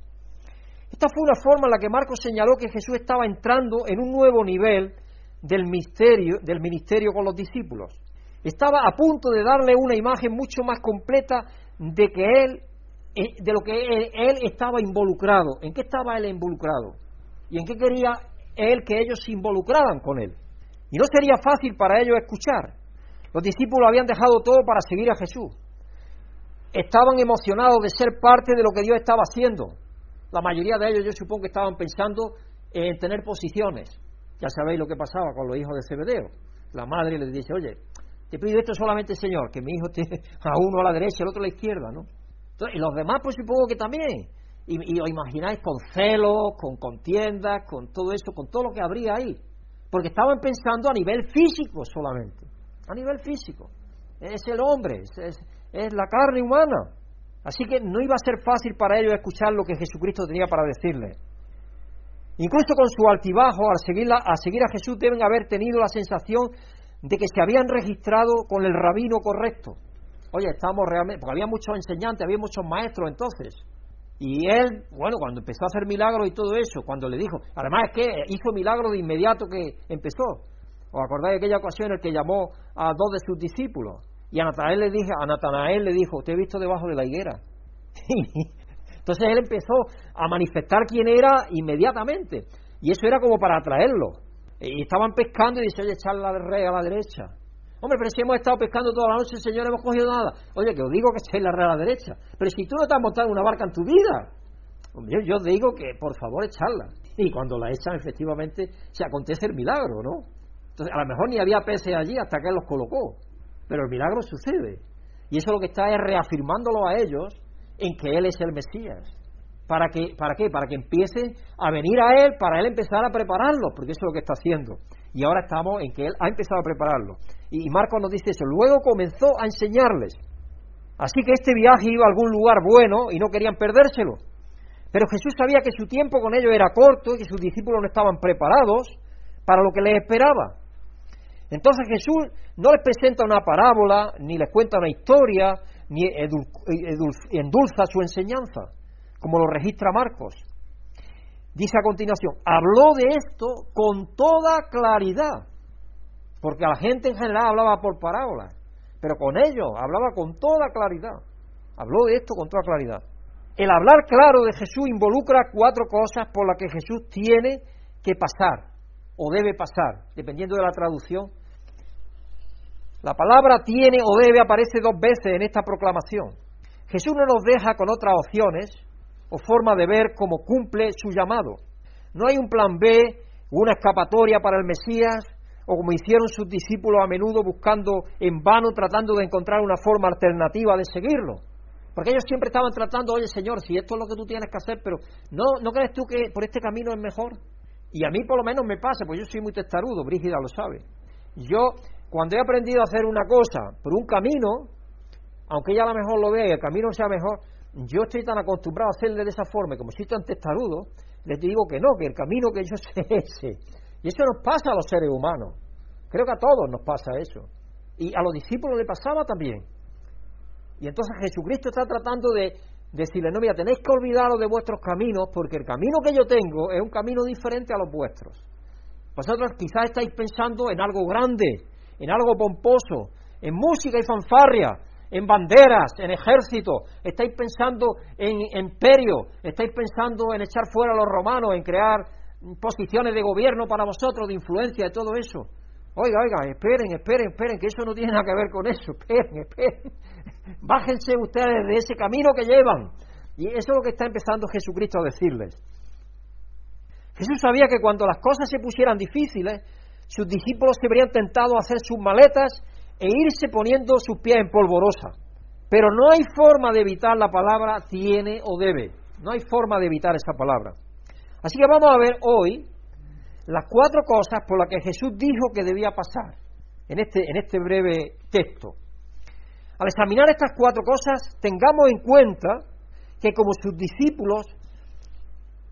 Esta fue una forma en la que Marcos señaló que Jesús estaba entrando en un nuevo nivel del misterio, del ministerio con los discípulos. Estaba a punto de darle una imagen mucho más completa de que él, eh, de lo que él, estaba involucrado. ¿En qué estaba él involucrado? ¿Y en qué quería él que ellos se involucraran con él? Y no sería fácil para ellos escuchar. Los discípulos habían dejado todo para seguir a Jesús. Estaban emocionados de ser parte de lo que Dios estaba haciendo. La mayoría de ellos yo supongo que estaban pensando en tener posiciones. Ya sabéis lo que pasaba con los hijos de Zebedeo. La madre les dice, oye, te pido esto solamente, Señor, que mi hijo esté a uno a la derecha y al otro a la izquierda, ¿no? y los demás, pues supongo que también. Y, os imagináis con celos, con contiendas, con todo esto, con todo lo que habría ahí. Porque estaban pensando a nivel físico solamente. A nivel físico. Es el hombre, es la carne humana. Así que no iba a ser fácil para ellos escuchar lo que Jesucristo tenía para decirles. Incluso con su altibajo, al seguir, a seguir a Jesús, deben haber tenido la sensación de que se habían registrado con el rabino correcto. Oye, estamos realmente, porque había muchos enseñantes, había muchos maestros entonces. Y él, bueno, cuando empezó a hacer milagros y todo eso, cuando le dijo, además es que hizo milagros de inmediato que empezó. ¿Os acordáis de aquella ocasión en la que llamó a dos de sus discípulos? Y a Natanael le, dije, a Natanael le dijo, te he visto debajo de la higuera. Entonces él empezó a manifestar quién era inmediatamente. Y eso era como para atraerlo. Y estaban pescando y dice, oye, echar la red a la derecha. Hombre, pero si hemos estado pescando toda la noche, señor, hemos cogido nada. Oye, que os digo que echéis la red a la derecha. Pero si tú no te has montado una barca en tu vida, hombre, yo, os digo que por favor echarla. Y cuando la echan, efectivamente, se acontece el milagro, ¿no? Entonces, a lo mejor ni había peces allí hasta que él los colocó. Pero el milagro sucede. Y eso lo que está es reafirmándolo a ellos en que Él es el Mesías. ¿Para, que, ¿Para qué? Para que empiecen a venir a Él, para Él empezar a prepararlos, porque eso es lo que está haciendo. Y ahora estamos en que Él ha empezado a prepararlo. Y, Marcos nos dice eso. Luego comenzó a enseñarles. Así que este viaje iba a algún lugar bueno y no querían perdérselo. Pero Jesús sabía que su tiempo con ellos era corto y que sus discípulos no estaban preparados para lo que les esperaba. Entonces Jesús no les presenta una parábola, ni les cuenta una historia, ni endulza su enseñanza como lo registra Marcos. Dice a continuación, habló de esto con toda claridad, porque a la gente en general hablaba por parábolas, pero con ellos hablaba con toda claridad. Habló de esto con toda claridad. El hablar claro de Jesús involucra cuatro cosas por las que Jesús tiene que pasar o debe pasar, dependiendo de la traducción. La palabra tiene o debe aparece dos veces en esta proclamación. Jesús no nos deja con otras opciones, o forma de ver cómo cumple su llamado. No hay un plan B, una escapatoria para el Mesías, o como hicieron sus discípulos a menudo buscando en vano, tratando de encontrar una forma alternativa de seguirlo. Porque ellos siempre estaban tratando, oye Señor, si esto es lo que tú tienes que hacer, pero ¿no, ¿no crees tú que por este camino es mejor? Y a mí por lo menos me pasa, pues yo soy muy testarudo, Brígida lo sabe. Yo, cuando he aprendido a hacer una cosa por un camino, aunque ella a lo mejor lo vea y el camino sea mejor, yo estoy tan acostumbrado a hacerle de esa forma, como soy tan testarudo, les digo que no, que el camino que yo sé es ese. Y eso nos pasa a los seres humanos. Creo que a todos nos pasa eso. Y a los discípulos le pasaba también. Y entonces Jesucristo está tratando de decirle, no, mira, tenéis que olvidaros de vuestros caminos, porque el camino que yo tengo es un camino diferente a los vuestros. Vosotros quizás estáis pensando en algo grande, en algo pomposo, en música y fanfarria, en banderas, en ejército, estáis pensando en imperio, estáis pensando en echar fuera a los romanos, en crear posiciones de gobierno para vosotros, de influencia, de todo eso. Oiga, oiga, esperen, esperen, esperen, que eso no tiene nada que ver con eso, esperen, esperen. Bájense ustedes de ese camino que llevan. Y eso es lo que está empezando Jesucristo a decirles. Jesús sabía que cuando las cosas se pusieran difíciles, sus discípulos se verían tentados a hacer sus maletas e irse poniendo sus pies en polvorosa. Pero no hay forma de evitar la palabra tiene o debe. No hay forma de evitar esa palabra. Así que vamos a ver hoy las cuatro cosas por las que Jesús dijo que debía pasar en este, en este breve texto. Al examinar estas cuatro cosas, tengamos en cuenta que como sus discípulos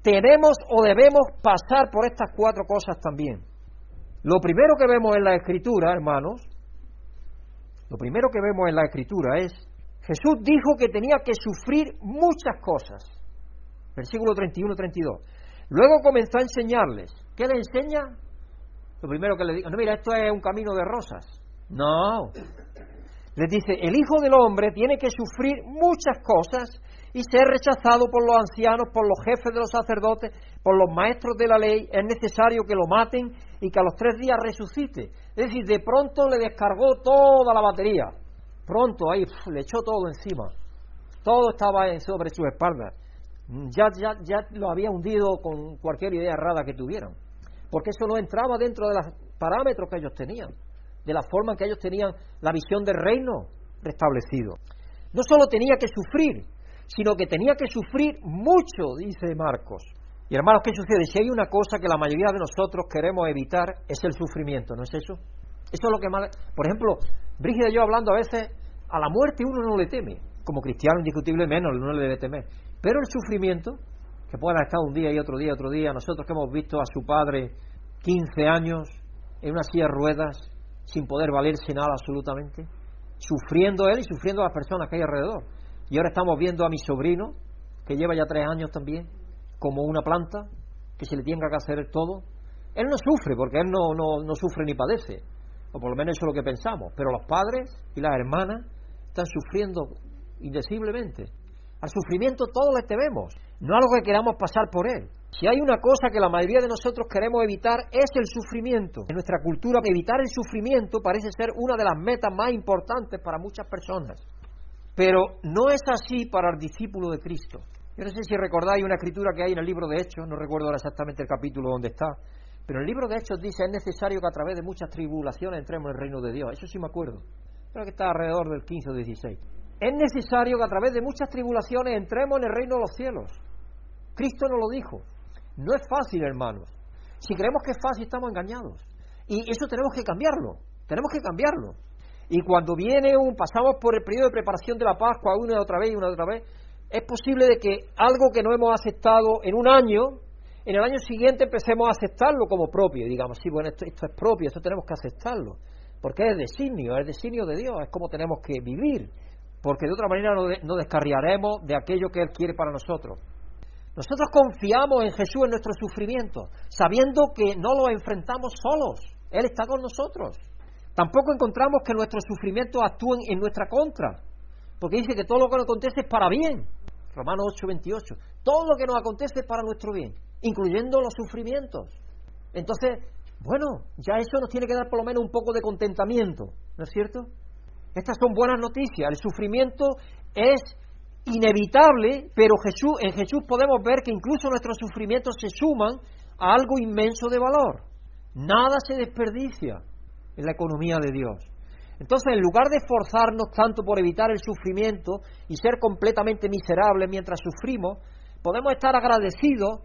tenemos o debemos pasar por estas cuatro cosas también. Lo primero que vemos en la Escritura, hermanos, Lo primero que vemos en la escritura es, Jesús dijo que tenía que sufrir muchas cosas. Versículo 31-32. Luego comenzó a enseñarles. ¿Qué le enseña? Lo primero que le digo, no, mira, esto es un camino de rosas. No. Les dice, el Hijo del Hombre tiene que sufrir muchas cosas y ser rechazado por los ancianos, por los jefes de los sacerdotes, por los maestros de la ley. Es necesario que lo maten y que a los tres días resucite. Es decir, de pronto le descargó toda la batería. Pronto ahí le echó todo encima. Todo estaba sobre su espalda. Ya, ya, ya lo había hundido con cualquier idea errada que tuvieran. Porque eso no entraba dentro de los parámetros que ellos tenían, de la forma en que ellos tenían la visión del reino restablecido. No solo tenía que sufrir, sino que tenía que sufrir mucho, dice Marcos. Y hermanos, ¿qué sucede? Si hay una cosa que la mayoría de nosotros queremos evitar es el sufrimiento, ¿no es eso? Eso es lo que más... Por ejemplo, Brígida y yo hablando a veces, a la muerte uno no le teme, como cristiano indiscutible menos, uno le debe temer. Pero el sufrimiento, que pueda estar un día y otro día, otro día, nosotros que hemos visto a su padre 15 años en una silla de ruedas, sin poder valerse nada absolutamente, sufriendo él y sufriendo las personas que hay alrededor. Y ahora estamos viendo a mi sobrino, que lleva ya tres años también, como una planta, que se le tenga que hacer todo. Él no sufre, porque él no, no, no sufre ni padece, o por lo menos eso es lo que pensamos, pero los padres y las hermanas están sufriendo indeciblemente. Al sufrimiento todos le tememos, no algo que queramos pasar por él. Si hay una cosa que la mayoría de nosotros queremos evitar es el sufrimiento. En nuestra cultura evitar el sufrimiento parece ser una de las metas más importantes para muchas personas. Pero no es así para el discípulo de Cristo. Yo no sé si recordáis una escritura que hay en el libro de Hechos, no recuerdo ahora exactamente el capítulo donde está, pero el libro de Hechos dice es necesario que a través de muchas tribulaciones entremos en el reino de Dios. Eso sí me acuerdo. Creo que está alrededor del 15 o 16. Es necesario que a través de muchas tribulaciones entremos en el reino de los cielos. Cristo nos lo dijo. No es fácil, hermanos. Si creemos que es fácil, estamos engañados. Y eso tenemos que cambiarlo. Tenemos que cambiarlo. Y cuando viene un, pasamos por el periodo de preparación de la Pascua una y otra vez y una y otra vez, es posible de que algo que no hemos aceptado en un año, en el año siguiente empecemos a aceptarlo como propio. Y digamos, sí, bueno, esto, es propio, esto tenemos que aceptarlo. Porque es designio, es designio de Dios, es como tenemos que vivir. Porque de otra manera no, no descarriaremos de aquello que Él quiere para nosotros. Nosotros confiamos en Jesús en nuestro sufrimiento, sabiendo que no lo enfrentamos solos. Él está con nosotros. Tampoco encontramos que nuestros sufrimientos actúen en nuestra contra, porque dice que todo lo que nos acontece es para bien. Romanos 8, 28. Todo lo que nos acontece es para nuestro bien, incluyendo los sufrimientos. Entonces, bueno, ya eso nos tiene que dar por lo menos un poco de contentamiento, ¿no es cierto? Estas son buenas noticias. El sufrimiento es inevitable, pero Jesús, en Jesús podemos ver que incluso nuestros sufrimientos se suman a algo inmenso de valor. Nada se desperdicia en la economía de Dios. Entonces, en lugar de esforzarnos tanto por evitar el sufrimiento y ser completamente miserables mientras sufrimos, podemos estar agradecidos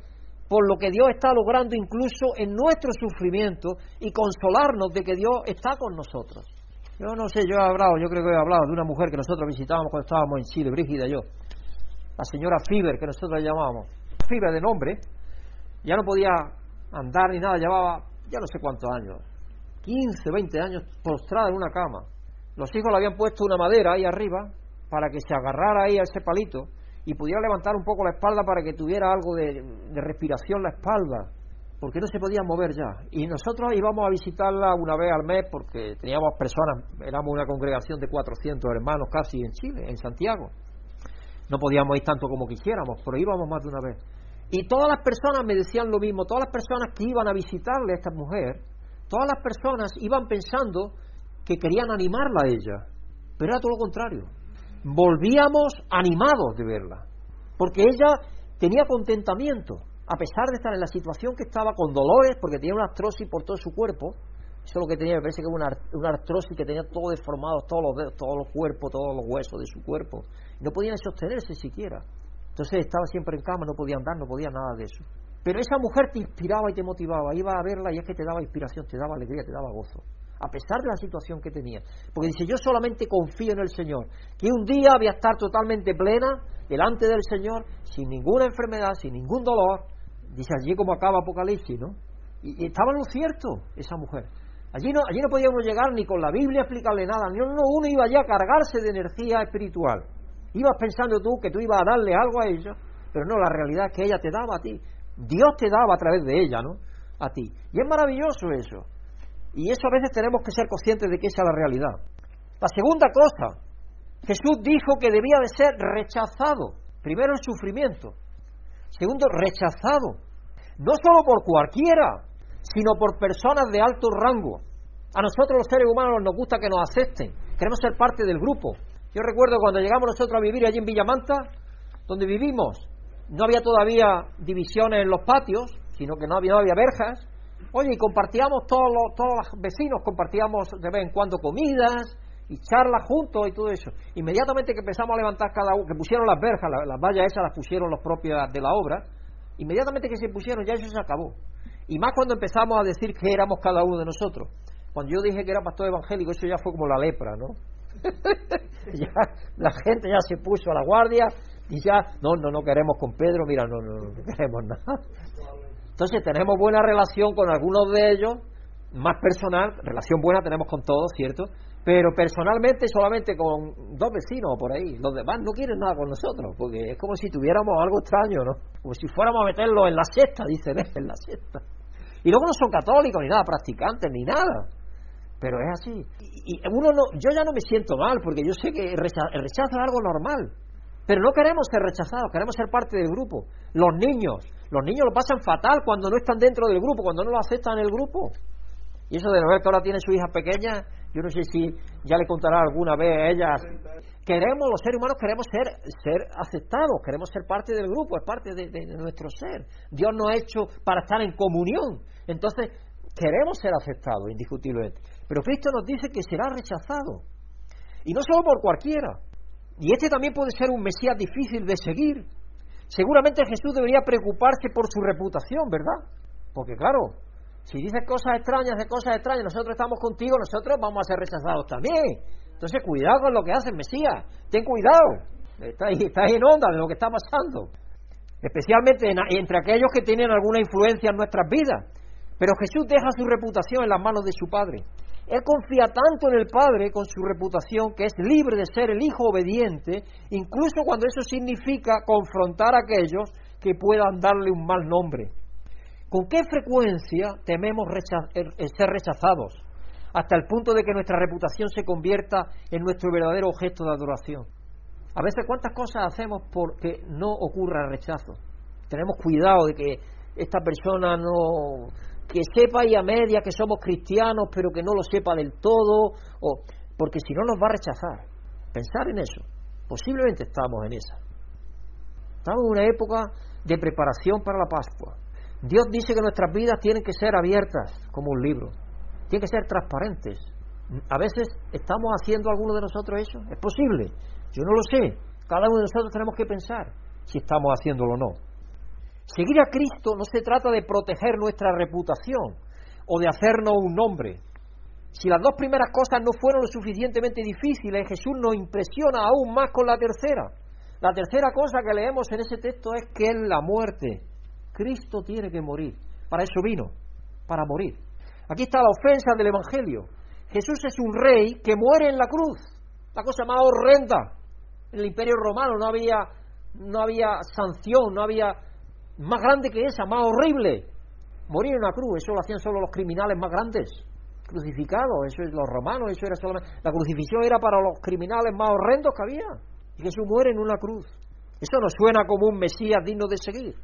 por lo que Dios está logrando incluso en nuestro sufrimiento y consolarnos de que Dios está con nosotros. Yo no sé, yo he hablado, yo creo que he hablado de una mujer que nosotros visitábamos cuando estábamos en Chile, Brígida y yo, la señora Fiber, que nosotros la llamábamos, Fiber de nombre, ya no podía andar ni nada, llevaba ya no sé cuántos años, 15, 20 años postrada en una cama. Los hijos le habían puesto una madera ahí arriba para que se agarrara ahí a ese palito y pudiera levantar un poco la espalda para que tuviera algo de, de respiración la espalda porque no se podía mover ya. Y nosotros íbamos a visitarla una vez al mes porque teníamos personas, éramos una congregación de 400 hermanos casi en Chile, en Santiago. No podíamos ir tanto como quisiéramos, pero íbamos más de una vez. Y todas las personas me decían lo mismo, todas las personas que iban a visitarle a esta mujer, todas las personas iban pensando que querían animarla a ella, pero era todo lo contrario. Volvíamos animados de verla, porque ella tenía contentamiento, a pesar de estar en la situación que estaba con dolores, porque tenía una artrosis por todo su cuerpo, eso es lo que tenía, me parece que una, una artrosis que tenía todo deformado, todos los dedos, todos los cuerpos, todos los huesos de su cuerpo, no podían sostenerse siquiera. Entonces estaba siempre en cama, no podía andar, no podía nada de eso. Pero esa mujer te inspiraba y te motivaba, iba a verla y es que te daba inspiración, te daba alegría, te daba gozo, a pesar de la situación que tenía. Porque dice, yo solamente confío en el Señor, que un día voy a estar totalmente plena delante del Señor, sin ninguna enfermedad, sin ningún dolor, Dice allí como acaba Apocalipsis, ¿no? Y, estaba en lo cierto esa mujer. Allí no, allí no podía uno llegar ni con la Biblia a explicarle nada, ni uno, uno iba ya a cargarse de energía espiritual. Ibas pensando tú que tú ibas a darle algo a ella, pero no, la realidad es que ella te daba a ti. Dios te daba a través de ella, ¿no? A ti. Y es maravilloso eso. Y eso a veces tenemos que ser conscientes de que esa es la realidad. La segunda cosa, Jesús dijo que debía de ser rechazado. Primero el sufrimiento. Segundo, rechazado. No solo por cualquiera, sino por personas de alto rango. A nosotros los seres humanos nos gusta que nos acepten. Queremos ser parte del grupo. Yo recuerdo cuando llegamos nosotros a vivir allí en Villamanta, donde vivimos, no había todavía divisiones en los patios, sino que no había, no había verjas. Oye, y compartíamos todos los, todos los vecinos, compartíamos de vez en cuando comidas y charlas juntos y todo eso. Inmediatamente que empezamos a levantar cada uno, que pusieron las verjas, las, vallas esas las pusieron los propios de la obra, inmediatamente que se pusieron ya eso se acabó. Y más cuando empezamos a decir que éramos cada uno de nosotros. Cuando yo dije que era pastor evangélico, eso ya fue como la lepra, ¿no? ya la gente ya se puso a la guardia y ya, no, no, no queremos con Pedro, mira, no, no, no queremos nada. Entonces tenemos buena relación con algunos de ellos, más personal, relación buena tenemos con todos, ¿cierto? Pero personalmente solamente con dos vecinos por ahí. Los demás no quieren nada con nosotros, porque es como si tuviéramos algo extraño, ¿no? Como si fuéramos a meterlo en la siesta, dicen, en la siesta. Y luego no son católicos ni nada, practicantes ni nada. Pero es así. Y, uno no, yo ya no me siento mal, porque yo sé que el rechazo, es algo normal. Pero no queremos ser rechazados, queremos ser parte del grupo. Los niños, los niños lo pasan fatal cuando no están dentro del grupo, cuando no lo aceptan el grupo. Y eso de ver que ahora tiene su hija pequeña, yo no sé si ya le contará alguna vez a ellas. Queremos, los seres humanos queremos ser, ser aceptados, queremos ser parte del grupo, es parte de, de nuestro ser. Dios nos ha hecho para estar en comunión. Entonces, queremos ser aceptados, indiscutiblemente. Pero Cristo nos dice que será rechazado. Y no solo por cualquiera. Y este también puede ser un Mesías difícil de seguir. Seguramente Jesús debería preocuparse por su reputación, ¿verdad? Porque claro, si dices cosas extrañas de cosas extrañas, nosotros estamos contigo, nosotros vamos a ser rechazados también. Entonces cuidado con lo que haces, Mesías. Ten cuidado. Estás, estás en onda de lo que está pasando. Especialmente entre aquellos que tienen alguna influencia en nuestras vidas. Pero Jesús deja su reputación en las manos de su Padre. Él confía tanto en el Padre con su reputación que es libre de ser el Hijo obediente, incluso cuando eso significa confrontar a aquellos que puedan darle un mal nombre. ¿Con qué frecuencia tememos ser rechazados hasta el punto de que nuestra reputación se convierta en nuestro verdadero objeto de adoración? A veces cuántas cosas hacemos porque no ocurra rechazo. Tenemos cuidado de que esta persona no que sepa y a media que somos cristianos, pero que no lo sepa del todo, o, porque si no nos va a rechazar. Pensar en eso. Posiblemente estamos en esa. Estamos en una época de preparación para la Pascua. Dios dice que nuestras vidas tienen que ser abiertas como un libro, tienen que ser transparentes. A veces estamos haciendo alguno de nosotros eso, es posible, yo no lo sé. Cada uno de nosotros tenemos que pensar si estamos haciéndolo o no. Seguir a Cristo no se trata de proteger nuestra reputación o de hacernos un nombre. Si las dos primeras cosas no fueron lo suficientemente difíciles, Jesús nos impresiona aún más con la tercera. La tercera cosa que leemos en ese texto es que es la muerte. Cristo tiene que morir. Para eso vino, para morir. Aquí está la ofensa del Evangelio. Jesús es un rey que muere en la cruz. La cosa más horrenda. En el Imperio Romano no había, no había sanción, no había más grande que esa, más horrible. Morir en una cruz, eso lo hacían solo los criminales más grandes, crucificados, eso es los romanos, eso era solamente. La crucifixión era para los criminales más horrendos que había. Y Jesús muere en una cruz. Eso no suena como un Mesías digno de seguir.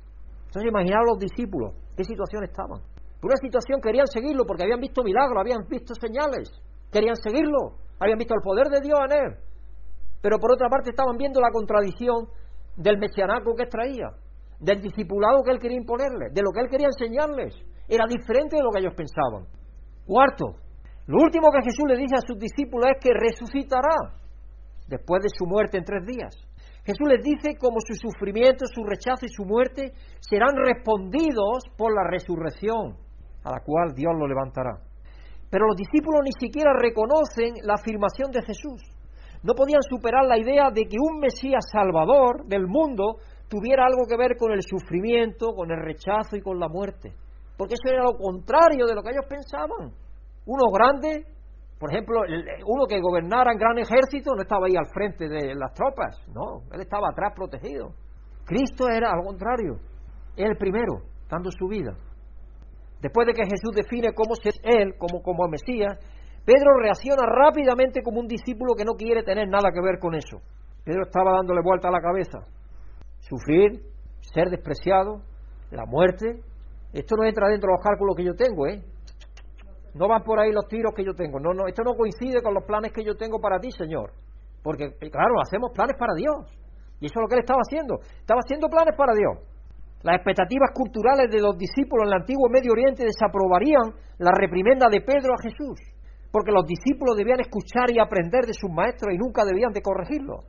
Entonces imaginaos los discípulos, qué situación estaban. Por una situación querían seguirlo porque habían visto milagros, habían visto señales, querían seguirlo, habían visto el poder de Dios en él. Pero por otra parte estaban viendo la contradicción del mesianaco que traía del discipulado que él quería imponerles, de lo que él quería enseñarles. Era diferente de lo que ellos pensaban. Cuarto, lo último que Jesús le dice a sus discípulos es que resucitará después de su muerte en tres días. Jesús les dice cómo su sufrimiento, su rechazo y su muerte serán respondidos por la resurrección, a la cual Dios lo levantará. Pero los discípulos ni siquiera reconocen la afirmación de Jesús. No podían superar la idea de que un Mesías salvador del mundo tuviera algo que ver con el sufrimiento, con el rechazo y con la muerte. Porque eso era lo contrario de lo que ellos pensaban. Unos grandes, por ejemplo, uno que gobernara en gran ejército no estaba ahí al frente de las tropas, no, él estaba atrás protegido. Cristo era al contrario, el primero, dando su vida. Después de que Jesús define cómo es Él, como, como Mesías, Pedro reacciona rápidamente como un discípulo que no quiere tener nada que ver con eso. Pedro estaba dándole vuelta a la cabeza. Sufrir, ser despreciado, la muerte. Esto no entra dentro de los cálculos que yo tengo, ¿eh? No van por ahí los tiros que yo tengo. No, no, esto no coincide con los planes que yo tengo para ti, Señor. Porque, claro, hacemos planes para Dios. Y eso es lo que él estaba haciendo. Estaba haciendo planes para Dios. Las expectativas culturales de los discípulos en el antiguo Medio Oriente desaprobarían la reprimenda de Pedro a Jesús, porque los discípulos debían escuchar y aprender de sus maestros y nunca debían de corregirlo.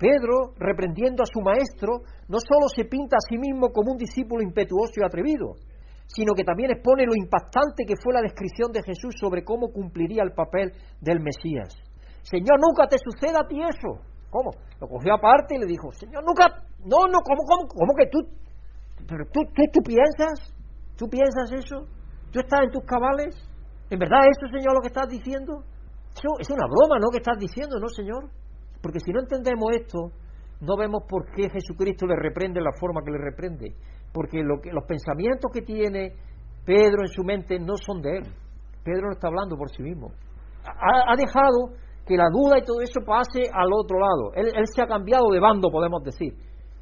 Pedro, reprendiendo a su maestro, no solo se pinta a sí mismo como un discípulo impetuoso y atrevido, sino que también expone lo impactante que fue la descripción de Jesús sobre cómo cumpliría el papel del Mesías. Señor, nunca te suceda a ti eso. ¿Cómo? Lo cogió aparte y le dijo, Señor, nunca, no, no, ¿cómo, cómo, cómo que tú pero tú, tú, piensas, tú piensas eso, tú estás en tus cabales, ¿en verdad eso, Señor, lo que estás diciendo? Eso es una broma, ¿no? Que estás diciendo, ¿no, Señor? Porque si no entendemos esto, no vemos por qué Jesucristo le reprende la forma que le reprende. Porque lo que, los pensamientos que tiene Pedro en su mente no son de él. Pedro no está hablando por sí mismo. Ha, dejado que la duda y todo eso pase al otro lado. él se ha cambiado de bando, podemos decir.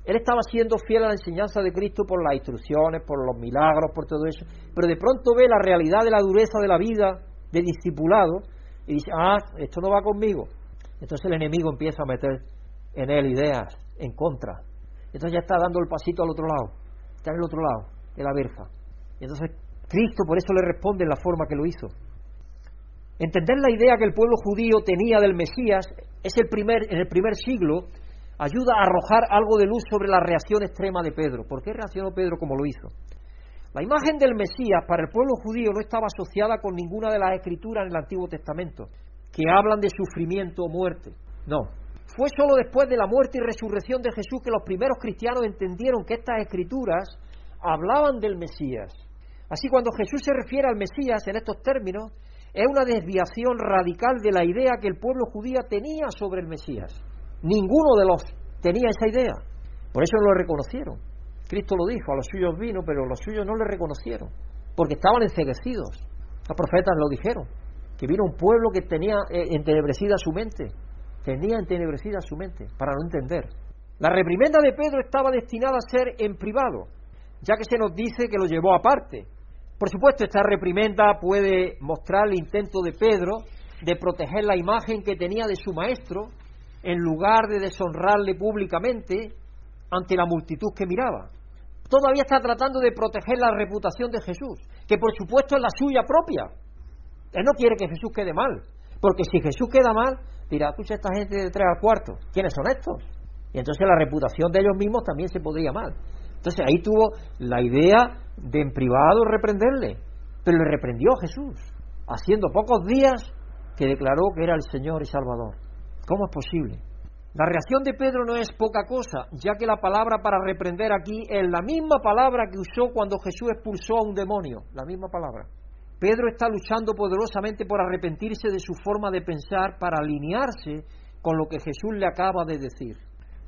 Él estaba siendo fiel a la enseñanza de Cristo por las instrucciones, por los milagros, por todo eso, pero de pronto ve la realidad de la dureza de la vida de discipulado y dice, ah, esto no va conmigo. Entonces el enemigo empieza a meter en él ideas en contra. Entonces ya está dando el pasito al otro lado, está en el otro lado, de la verja. Y entonces Cristo por eso le responde en la forma que lo hizo. Entender la idea que el pueblo judío tenía del Mesías es el primer, en el primer siglo ayuda a arrojar algo de luz sobre la reacción extrema de Pedro. ¿Por qué reaccionó Pedro como lo hizo? La imagen del Mesías para el pueblo judío no estaba asociada con ninguna de las escrituras en el Antiguo Testamento que hablan de sufrimiento o muerte. No. Fue solo después de la muerte y resurrección de Jesús que los primeros cristianos entendieron que estas escrituras hablaban del Mesías. Así cuando Jesús se refiere al Mesías en estos términos, es una desviación radical de la idea que el pueblo judío tenía sobre el Mesías. Ninguno de los tenía esa idea. Por eso no lo reconocieron. Cristo lo dijo, a los suyos vino, pero los suyos no le reconocieron, porque estaban enceguecidos. Los profetas lo dijeron, que vino un pueblo que tenía eh, entenebrecida su mente, tenía entenebrecida su mente, para no entender. La reprimenda de Pedro estaba destinada a ser en privado, ya que se nos dice que lo llevó aparte. Por supuesto, esta reprimenda puede mostrar el intento de Pedro de proteger la imagen que tenía de su maestro en lugar de deshonrarle públicamente ante la multitud que miraba. Todavía está tratando de proteger la reputación de Jesús, que por supuesto es la suya propia. Él no quiere que Jesús quede mal, porque si Jesús queda mal, dirá, escucha esta gente de tres al cuarto, ¿quiénes son estos? Y entonces la reputación de ellos mismos también se podría mal. Entonces ahí tuvo la idea de en privado reprenderle, pero le reprendió Jesús, haciendo pocos días que declaró que era el Señor y Salvador. ¿Cómo es posible? La reacción de Pedro no es poca cosa, ya que la palabra para reprender aquí es la misma palabra que usó cuando Jesús expulsó a un demonio, la misma palabra. Pedro está luchando poderosamente por arrepentirse de su forma de pensar para alinearse con lo que Jesús le acaba de decir.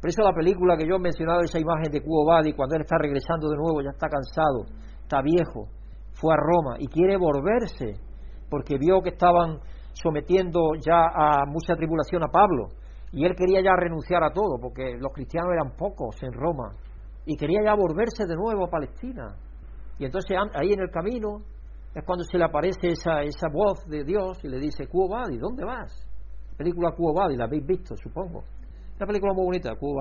Por eso la película que yo he mencionado, esa imagen de Cuo Badi, cuando él está regresando de nuevo, ya está cansado, está viejo, fue a Roma y quiere volverse porque vio que estaban sometiendo ya a mucha tribulación a Pablo. Y él quería ya renunciar a todo, porque los cristianos eran pocos en Roma. Y quería ya volverse de nuevo a Palestina. Y entonces ahí en el camino es cuando se le aparece esa, esa voz de Dios y le dice, Cuo Badi, ¿dónde vas? película Cuo la habéis visto, supongo. Una película muy bonita, Cuo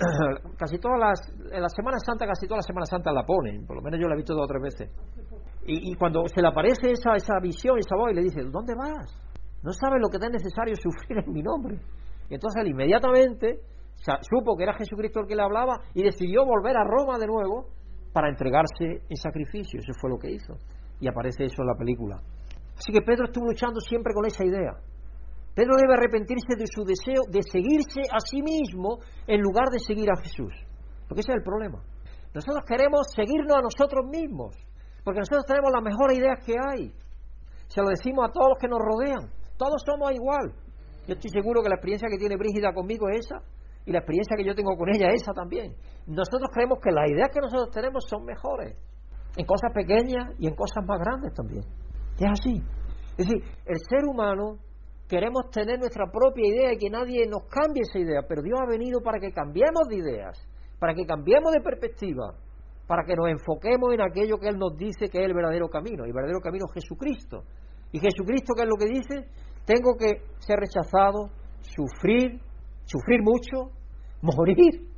casi todas las, en la Semana Santa, casi todas las Semanas Santas la ponen, por lo menos yo la he visto dos o tres veces. Y, cuando se le aparece esa, esa visión, esa voz, y le dice, ¿dónde vas? No sabes lo que te es necesario sufrir en mi nombre. Y entonces él inmediatamente supo que era Jesucristo el que le hablaba y decidió volver a Roma de nuevo para entregarse en sacrificio. Eso fue lo que hizo. Y aparece eso en la película. Así que Pedro estuvo luchando siempre con esa idea. Pedro debe arrepentirse de su deseo de seguirse a sí mismo en lugar de seguir a Jesús. Porque ese es el problema. Nosotros queremos seguirnos a nosotros mismos. Porque nosotros tenemos las mejores ideas que hay. se lo decimos a todos los que nos rodean. Todos somos igual. Yo estoy seguro que la experiencia que tiene Brígida conmigo es esa y la experiencia que yo tengo con ella es esa también. Nosotros creemos que las ideas que nosotros tenemos son mejores en cosas pequeñas y en cosas más grandes también. Es así. Es decir, el ser humano queremos tener nuestra propia idea y que nadie nos cambie esa idea, pero Dios ha venido para que cambiemos de ideas, para que cambiemos de perspectiva, para que nos enfoquemos en aquello que Él nos dice que es el verdadero camino. Y el verdadero camino es Jesucristo. Y Jesucristo, ¿qué es lo que dice? Tengo que ser rechazado, sufrir, sufrir mucho, morir.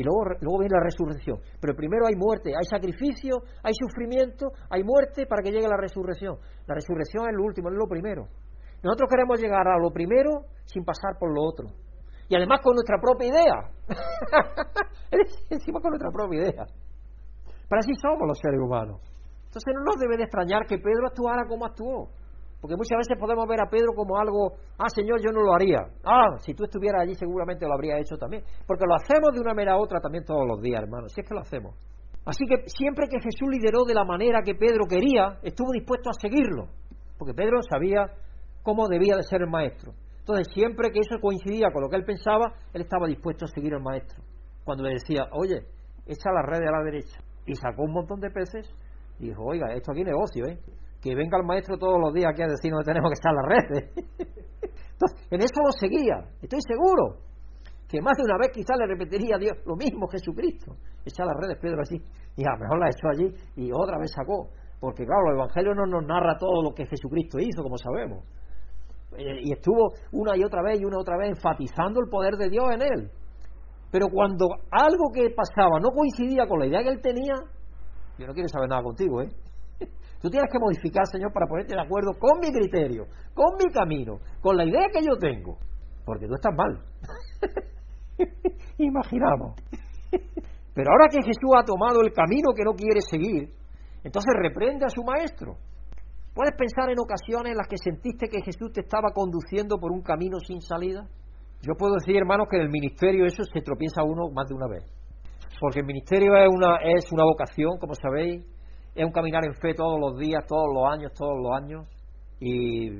Y luego, luego viene la resurrección. Pero primero hay muerte, hay sacrificio, hay sufrimiento, hay muerte para que llegue la resurrección. La resurrección es lo último, es lo primero. Nosotros queremos llegar a lo primero sin pasar por lo otro. Y además con nuestra propia idea. Encima con nuestra propia idea. Pero así somos los seres humanos. Entonces no nos debe de extrañar que Pedro actuara como actuó. Porque muchas veces podemos ver a Pedro como algo, ah, Señor, yo no lo haría. Ah, si tú estuvieras allí seguramente lo habría hecho también. Porque lo hacemos de una manera u otra también todos los días, hermanos. Si es que lo hacemos. Así que siempre que Jesús lideró de la manera que Pedro quería, estuvo dispuesto a seguirlo. Porque Pedro sabía cómo debía de ser el maestro. Entonces, siempre que eso coincidía con lo que él pensaba, él estaba dispuesto a seguir al maestro. Cuando le decía, oye, echa la red a la derecha y sacó un montón de peces y dijo, oiga, esto aquí es negocio, ¿eh? Que venga el maestro todos los días aquí a decir dónde tenemos que echar las redes. Entonces, en eso lo seguía, estoy seguro. Que más de una vez quizás le repetiría a Dios lo mismo Jesucristo. Echar las redes, Pedro, así. Y a lo mejor la echó allí y otra vez sacó. Porque claro, el Evangelio no nos narra todo lo que Jesucristo hizo, como sabemos. Eh, y estuvo una y otra vez y una y otra vez enfatizando el poder de Dios en él. Pero cuando algo que pasaba no coincidía con la idea que él tenía, yo no quiero saber nada contigo, ¿eh? Tú tienes que modificar, Señor, para ponerte de acuerdo con mi criterio, con mi camino, con la idea que yo tengo. Porque tú estás mal. Imaginamos. Pero ahora que Jesús ha tomado el camino que no quiere seguir, entonces reprende a su maestro. ¿Puedes pensar en ocasiones en las que sentiste que Jesús te estaba conduciendo por un camino sin salida? Yo puedo decir, hermanos, que en el ministerio eso se tropieza uno más de una vez. Porque el ministerio es una, es una vocación, como sabéis, es un caminar en fe todos los días, todos los años, todos los años. Y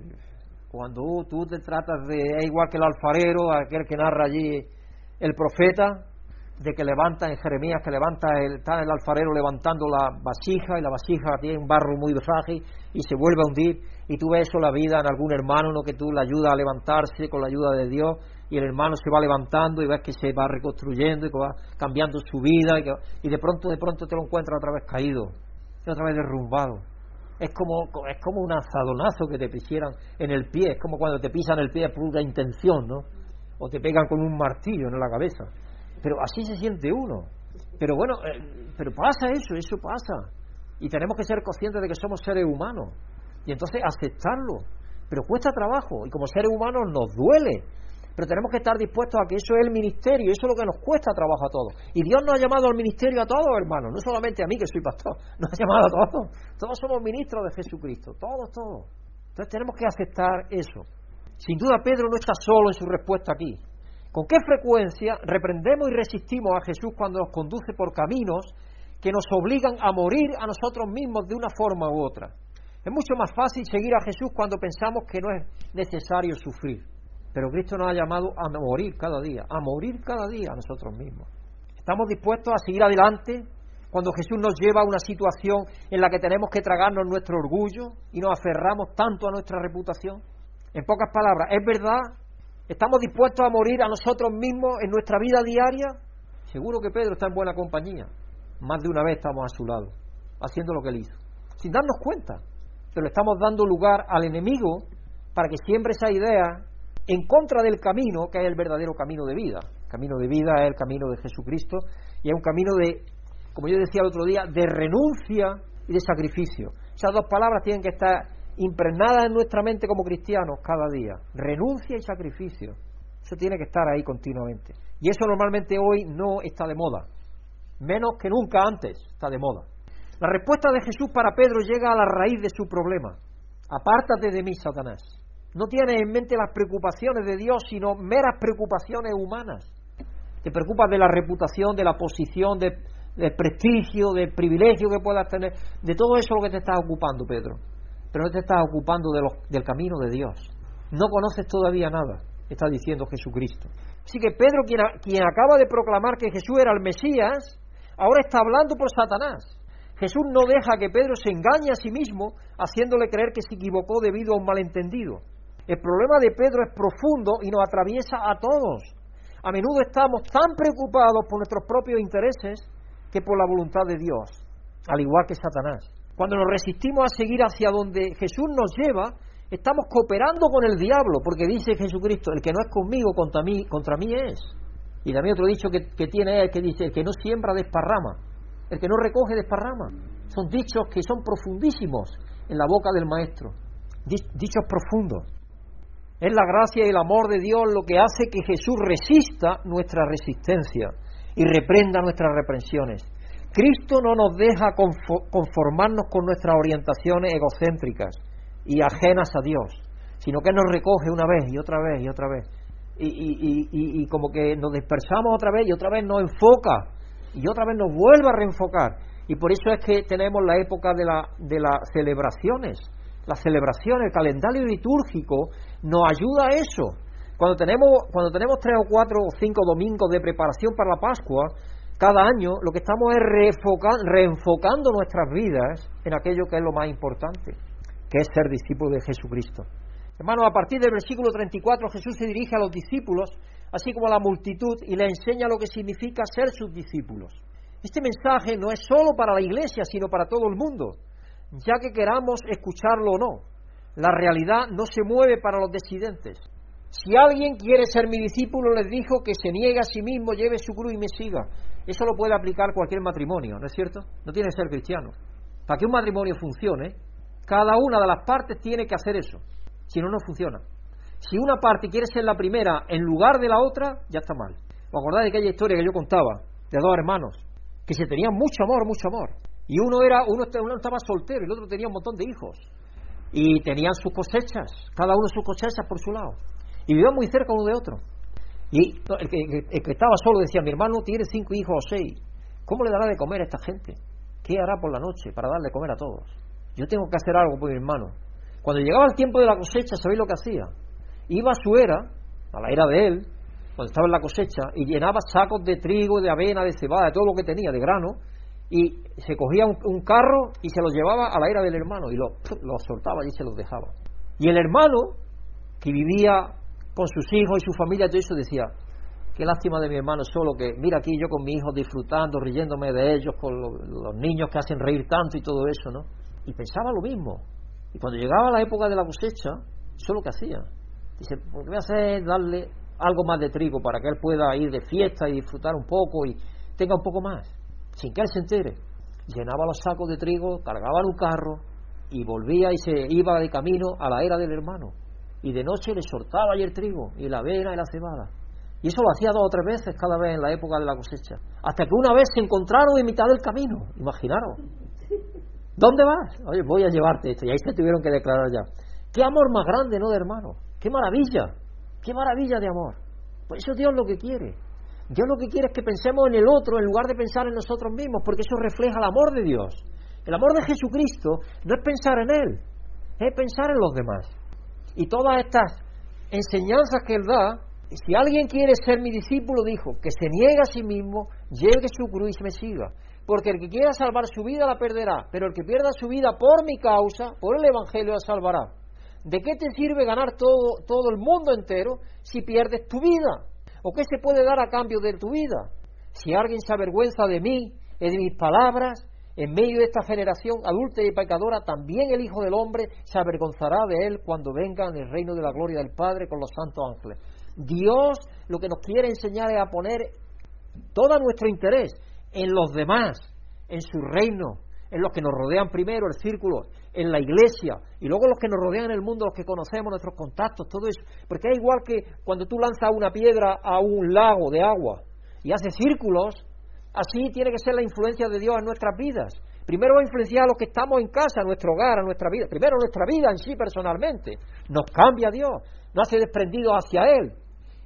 cuando tú te tratas de, es igual que el alfarero, aquel que narra allí el profeta, de que levanta en Jeremías, que levanta el, está el alfarero levantando la vasija y la vasija tiene un barro muy frágil y se vuelve a hundir y tú ves eso la vida en algún hermano, ¿no? que tú le ayudas a levantarse con la ayuda de Dios y el hermano se va levantando y ves que se va reconstruyendo y que va cambiando su vida y, y de pronto de pronto te lo encuentras otra vez caído y otra vez derrumbado es como, es como un azadonazo que te pisieran en el pie, es como cuando te pisan el pie por una intención, ¿no? O te pegan con un martillo en la cabeza. Pero así se siente uno. Pero bueno, eh, pero pasa eso, eso pasa. Y tenemos que ser conscientes de que somos seres humanos. Y entonces aceptarlo. Pero cuesta trabajo. Y como seres humanos nos duele. Pero tenemos que estar dispuestos a que eso es el ministerio. Eso es lo que nos cuesta trabajo a todos. Y Dios nos ha llamado al ministerio a todos, hermanos. No solamente a mí, que soy pastor. Nos ha llamado a todos. Todos somos ministros de Jesucristo. Todos, todos. Entonces tenemos que aceptar eso. Sin duda Pedro no está solo en su respuesta aquí. ¿Con qué frecuencia reprendemos y resistimos a Jesús cuando nos conduce por caminos que nos obligan a morir a nosotros mismos de una forma u otra? Es mucho más fácil seguir a Jesús cuando pensamos que no es necesario sufrir. Pero Cristo nos ha llamado a morir cada día, a morir cada día a nosotros mismos. ¿Estamos dispuestos a seguir adelante cuando Jesús nos lleva a una situación en la que tenemos que tragarnos nuestro orgullo y nos aferramos tanto a nuestra reputación? En pocas palabras, ¿es verdad ¿Estamos dispuestos a morir a nosotros mismos en nuestra vida diaria? Seguro que Pedro está en buena compañía. Más de una vez estamos a su lado, haciendo lo que él hizo, sin darnos cuenta. Pero estamos dando lugar al enemigo para que siembre esa idea en contra del camino que es el verdadero camino de vida. El camino de vida es el camino de Jesucristo y es un camino de, como yo decía el otro día, de renuncia y de sacrificio. Esas dos palabras tienen que estar impregnada en nuestra mente como cristianos cada día. Renuncia y sacrificio. Eso tiene que estar ahí continuamente. Y eso normalmente hoy no está de moda. Menos que nunca antes está de moda. La respuesta de Jesús para Pedro llega a la raíz de su problema. Apártate de mí, Satanás. No tienes en mente las preocupaciones de Dios, sino meras preocupaciones humanas. Te preocupas de la reputación, de la posición, de, del prestigio, del privilegio que puedas tener, de todo eso lo que te está ocupando, Pedro. pero no te estás ocupando del camino de Dios. No conoces todavía nada, está diciendo Jesucristo. Así que Pedro, quien acaba de proclamar que Jesús era el Mesías, ahora está hablando por Satanás. Jesús no deja que Pedro se engañe a sí mismo, haciéndole creer que se equivocó debido a un malentendido. El problema de Pedro es profundo y nos atraviesa a todos. A menudo estamos tan preocupados por nuestros propios intereses que por la voluntad de Dios, al igual que Satanás. Cuando nos resistimos a seguir hacia donde Jesús nos lleva, estamos cooperando con el diablo, porque dice Jesucristo, el que no es conmigo, contra mí, contra mí es. Y también otro dicho que, que tiene es que dice, el que no siembra desparrama, el que no recoge desparrama. Son dichos que son profundísimos en la boca del Maestro, dichos profundos. Es la gracia y el amor de Dios lo que hace que Jesús resista nuestra resistencia y reprenda nuestras reprensiones. Cristo no nos deja conformarnos con nuestras orientaciones egocéntricas y ajenas a Dios, sino que nos recoge una vez y otra vez y otra vez. Y, como que nos dispersamos otra vez y otra vez nos enfoca y otra vez nos vuelve a reenfocar. Y por eso es que tenemos la época de, la, de las celebraciones. Las celebraciones, el calendario litúrgico nos ayuda a eso. Cuando tenemos, cuando tenemos tres o cuatro o cinco domingos de preparación para la Pascua, cada año lo que estamos es reenfocando nuestras vidas en aquello que es lo más importante, que es ser discípulo de Jesucristo. Hermanos, a partir del versículo 34 Jesús se dirige a los discípulos, así como a la multitud, y le enseña lo que significa ser sus discípulos. Este mensaje no es solo para la iglesia, sino para todo el mundo, ya que queramos escucharlo o no. La realidad no se mueve para los decidentes. Si alguien quiere ser mi discípulo, les dijo que se niegue a sí mismo, lleve su cruz y me siga. Eso lo puede aplicar cualquier matrimonio, ¿no es cierto? No tiene que ser cristiano. Para que un matrimonio funcione, cada una de las partes tiene que hacer eso. Si no, no funciona. Si una parte quiere ser la primera en lugar de la otra, ya está mal. ¿Os acordáis de aquella historia que yo contaba de dos hermanos que se tenían mucho amor, mucho amor? Y uno era uno estaba soltero y el otro tenía un montón de hijos y tenían sus cosechas, cada uno sus cosechas por su lado, y vivían muy cerca uno de otro. Y el que, estaba solo decía, mi hermano tiene cinco hijos o seis, ¿cómo le dará de comer a esta gente? ¿Qué hará por la noche para darle de comer a todos? Yo tengo que hacer algo por mi hermano. Cuando llegaba el tiempo de la cosecha, ¿sabéis lo que hacía? Iba a su era, a la era de él, cuando estaba en la cosecha, y llenaba sacos de trigo, de avena, de cebada, de todo lo que tenía, de grano, y se cogía un, carro y se los llevaba a la era del hermano y los lo soltaba y se los dejaba. Y el hermano, que vivía con sus hijos y su familia, todo eso decía, qué lástima de mi hermano, solo que mira aquí yo con mi hijo disfrutando, riéndome de ellos, con los niños que hacen reír tanto y todo eso, ¿no? Y pensaba lo mismo. Y cuando llegaba la época de la cosecha, eso es lo que hacía. Dice, lo que voy a hacer darle algo más de trigo para que él pueda ir de fiesta y disfrutar un poco y tenga un poco más sin que él se entere. Llenaba los sacos de trigo, cargaba en un carro y volvía y se iba de camino a la era del hermano. Y de noche le soltaba ahí el trigo y la avena y la cebada. Y eso lo hacía dos o tres veces cada vez en la época de la cosecha. Hasta que una vez se encontraron en mitad del camino. Imaginaros. ¿Dónde vas? Oye, voy a llevarte esto. Y ahí se tuvieron que declarar ya. Qué amor más grande, ¿no, de hermano? Qué maravilla. Qué maravilla de amor. Pues eso Dios lo que quiere. Dios lo que quiere es que pensemos en el otro en lugar de pensar en nosotros mismos, porque eso refleja el amor de Dios. El amor de Jesucristo no es pensar en Él, es pensar en los demás. Y todas estas enseñanzas que Él da, si alguien quiere ser mi discípulo, dijo, que se niegue a sí mismo, llegue su cruz y me siga. Porque el que quiera salvar su vida la perderá, pero el que pierda su vida por mi causa, por el Evangelio, la salvará. ¿De qué te sirve ganar todo, todo el mundo entero si pierdes tu vida? ¿O qué se puede dar a cambio de tu vida? Si alguien se avergüenza de mí y de mis palabras, en medio de esta generación adulta y pecadora, también el Hijo del Hombre se avergonzará de él cuando venga en el reino de la gloria del Padre con los santos ángeles. Dios lo que nos quiere enseñar es a poner todo nuestro interés en los demás, en su reino, en los que nos rodean primero, el círculo, en la iglesia, y luego los que nos rodean en el mundo, los que conocemos, nuestros contactos, todo eso. Porque es igual que cuando tú lanzas una piedra a un lago de agua y hace círculos, así tiene que ser la influencia de Dios en nuestras vidas. Primero va a influenciar a los que estamos en casa, a nuestro hogar, a nuestra vida. Primero nuestra vida en sí personalmente. Nos cambia Dios, nos hace desprendidos hacia Él.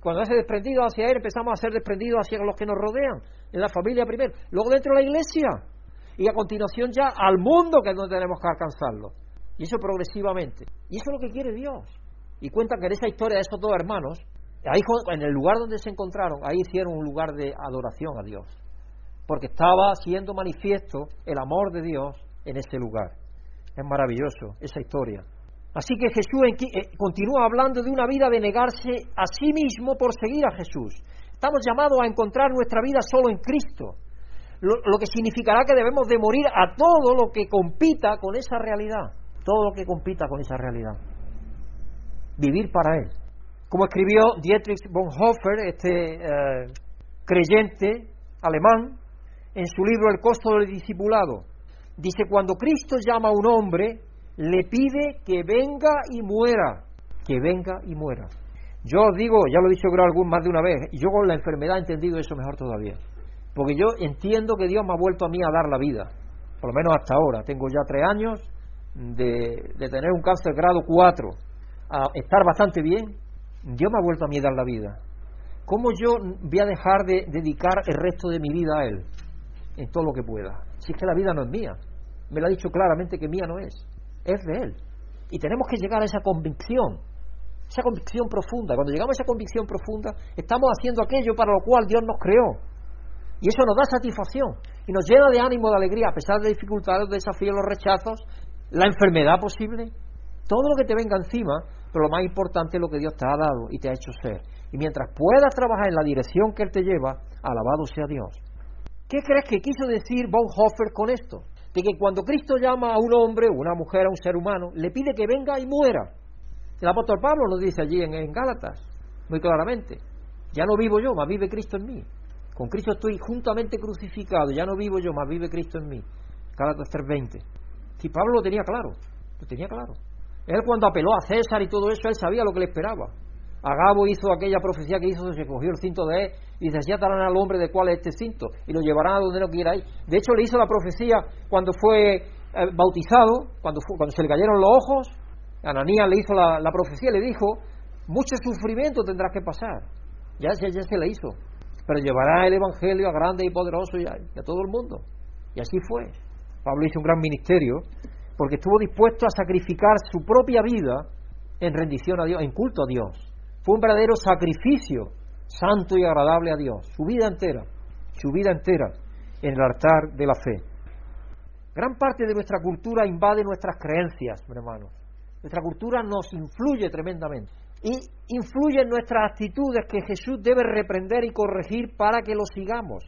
Cuando hace desprendidos hacia Él, empezamos a ser desprendidos hacia los que nos rodean, en la familia primero. Luego dentro de la iglesia, y a continuación ya al mundo que no tenemos que alcanzarlo. Y eso progresivamente. Y eso es lo que quiere Dios. Y cuenta que en esa historia de esos dos hermanos, ahí en el lugar donde se encontraron, ahí hicieron un lugar de adoración a Dios. Porque estaba siendo manifiesto el amor de Dios en ese lugar. Es maravilloso esa historia. Así que Jesús eh, continúa hablando de una vida de negarse a sí mismo por seguir a Jesús. Estamos llamados a encontrar nuestra vida solo en Cristo, lo, que significará que debemos de morir a todo lo que compita con esa realidad, todo lo que compita con esa realidad. Vivir para Él. Como escribió Dietrich Bonhoeffer, este eh, creyente alemán, en su libro El costo del discipulado, dice, cuando Cristo llama a un hombre, le pide que venga y muera, que venga y muera. Yo digo, ya lo he dicho algún más de una vez, y yo con la enfermedad he entendido eso mejor todavía. Porque yo entiendo que Dios me ha vuelto a mí a dar la vida, por lo menos hasta ahora. Tengo ya tres años de, tener un cáncer grado 4, a estar bastante bien. Dios me ha vuelto a mí a dar la vida. ¿Cómo yo voy a dejar de dedicar el resto de mi vida a Él? En todo lo que pueda. Si es que la vida no es mía. Me lo ha dicho claramente que mía no es. Es de Él. Y tenemos que llegar a esa convicción. Esa convicción profunda. Cuando llegamos a esa convicción profunda, estamos haciendo aquello para lo cual Dios nos creó. Y eso nos da satisfacción y nos llena de ánimo, de alegría, a pesar de dificultades, de desafíos, los rechazos, la enfermedad posible, todo lo que te venga encima, pero lo más importante es lo que Dios te ha dado y te ha hecho ser. Y mientras puedas trabajar en la dirección que Él te lleva, alabado sea Dios. ¿Qué crees que quiso decir Bonhoeffer con esto? De que cuando Cristo llama a un hombre, una mujer, a un ser humano, le pide que venga y muera. El apóstol Pablo lo dice allí en, en Gálatas, muy claramente. Ya no vivo yo, más vive Cristo en mí. Con Cristo estoy juntamente crucificado, ya no vivo yo, más vive Cristo en mí. Gálatas 3:20. Si Pablo lo tenía claro, lo tenía claro. Él cuando apeló a César y todo eso, él sabía lo que le esperaba. Agabo hizo aquella profecía que hizo, se cogió el cinto de él y dice, ya darán al hombre de cuál es este cinto y lo llevarán a donde no quiera ir. De hecho, le hizo la profecía cuando fue eh, bautizado, cuando, cuando se le cayeron los ojos, Ananías le hizo la, profecía y le dijo, mucho sufrimiento tendrás que pasar. Ya, ya, ya se le hizo pero llevará el Evangelio a grande y poderoso y a, todo el mundo. Y así fue. Pablo hizo un gran ministerio porque estuvo dispuesto a sacrificar su propia vida en rendición a Dios, en culto a Dios. Fue un verdadero sacrificio santo y agradable a Dios, su vida entera, su vida entera en el altar de la fe. Gran parte de nuestra cultura invade nuestras creencias, hermanos. Nuestra cultura nos influye tremendamente y influye en nuestras actitudes que Jesús debe reprender y corregir para que lo sigamos.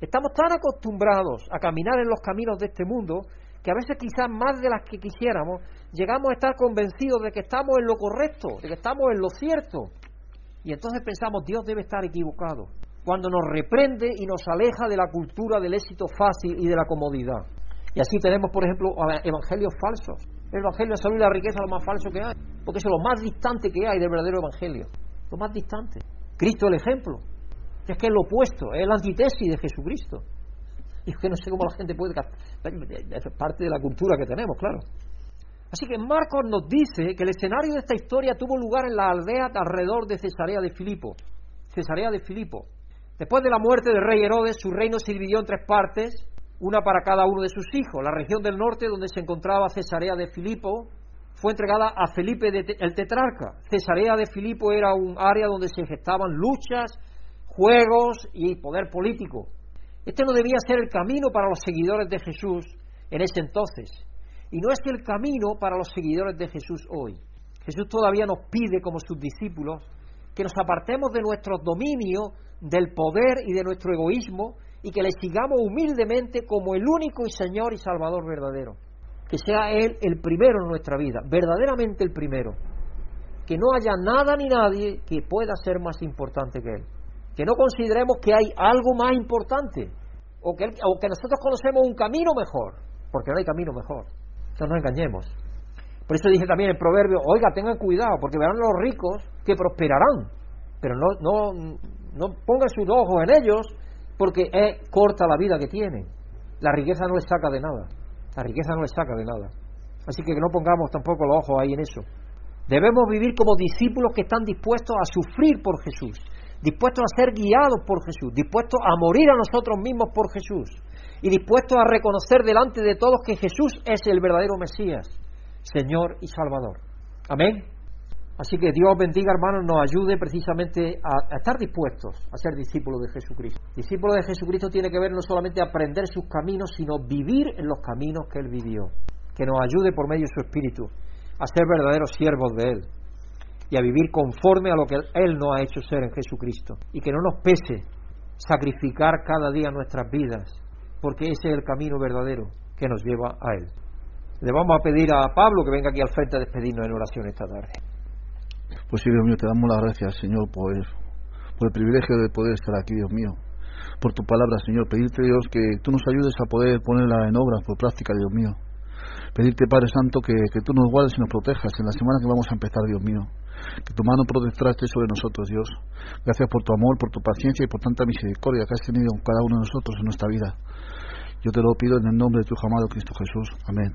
Estamos tan acostumbrados a caminar en los caminos de este mundo que a veces quizás más de las que quisiéramos llegamos a estar convencidos de que estamos en lo correcto, de que estamos en lo cierto. Y entonces pensamos, Dios debe estar equivocado, cuando nos reprende y nos aleja de la cultura del éxito fácil y de la comodidad. Y así tenemos, por ejemplo, evangelios falsos. El evangelio de salud y la riqueza es lo más falso que hay, porque es lo más distante que hay del verdadero evangelio. Lo más distante. Cristo el ejemplo. Es que es lo opuesto, es la antítesis de Jesucristo. Y es que no sé cómo la gente puede. Es parte de la cultura que tenemos, claro. Así que Marcos nos dice que el escenario de esta historia tuvo lugar en la aldea alrededor de Cesarea de Filipo. Cesarea de Filipo. Después de la muerte del rey Herodes, su reino se dividió en tres partes una para cada uno de sus hijos. La región del norte, donde se encontraba Cesarea de Filipo, fue entregada a Felipe el tetrarca. Cesarea de Filipo era un área donde se gestaban luchas, juegos y poder político. Este no debía ser el camino para los seguidores de Jesús en ese entonces. Y no es el camino para los seguidores de Jesús hoy. Jesús todavía nos pide como sus discípulos que nos apartemos de nuestro dominio, del poder y de nuestro egoísmo y que le sigamos humildemente como el único y Señor y Salvador verdadero. Que sea Él el primero en nuestra vida, verdaderamente el primero. Que no haya nada ni nadie que pueda ser más importante que Él. Que no consideremos que hay algo más importante o que, o que nosotros conocemos un camino mejor, porque no hay camino mejor. No nos engañemos. Por eso dice también el proverbio, oiga, tengan cuidado, porque verán los ricos que prosperarán, pero no, no, no pongan sus ojos en ellos, porque es corta la vida que tienen. La riqueza no les saca de nada. La riqueza no les saca de nada. Así que no pongamos tampoco los ojos ahí en eso. Debemos vivir como discípulos que están dispuestos a sufrir por Jesús, dispuestos a ser guiados por Jesús, dispuestos a morir a nosotros mismos por Jesús y dispuestos a reconocer delante de todos que Jesús es el verdadero Mesías, Señor y Salvador. Amén. Así que Dios bendiga, hermanos, nos ayude precisamente a, estar dispuestos a ser discípulos de Jesucristo. Discípulo de Jesucristo tiene que ver no solamente aprender sus caminos, sino vivir en los caminos que Él vivió. Que nos ayude por medio de su Espíritu a ser verdaderos siervos de Él y a vivir conforme a lo que Él nos ha hecho ser en Jesucristo. Y que no nos pese sacrificar cada día nuestras vidas, porque ese es el camino verdadero que nos lleva a Él. Le vamos a pedir a Pablo que venga aquí al frente a despedirnos en oración esta tarde. Pues sí, Dios mío, te damos las gracias, Señor, por, el privilegio de poder estar aquí, Dios mío. Por tu palabra, Señor. Pedirte, Dios, que tú nos ayudes a poder ponerla en obra, por práctica, Dios mío. Pedirte, Padre Santo, que, que tú nos guardes y nos protejas en la semana que vamos a empezar, Dios mío. Que tu mano protectora esté sobre nosotros, Dios. Gracias por tu amor, por tu paciencia y por tanta misericordia que has tenido con cada uno de nosotros en nuestra vida. Yo te lo pido en el nombre de tu amado Cristo Jesús. Amén.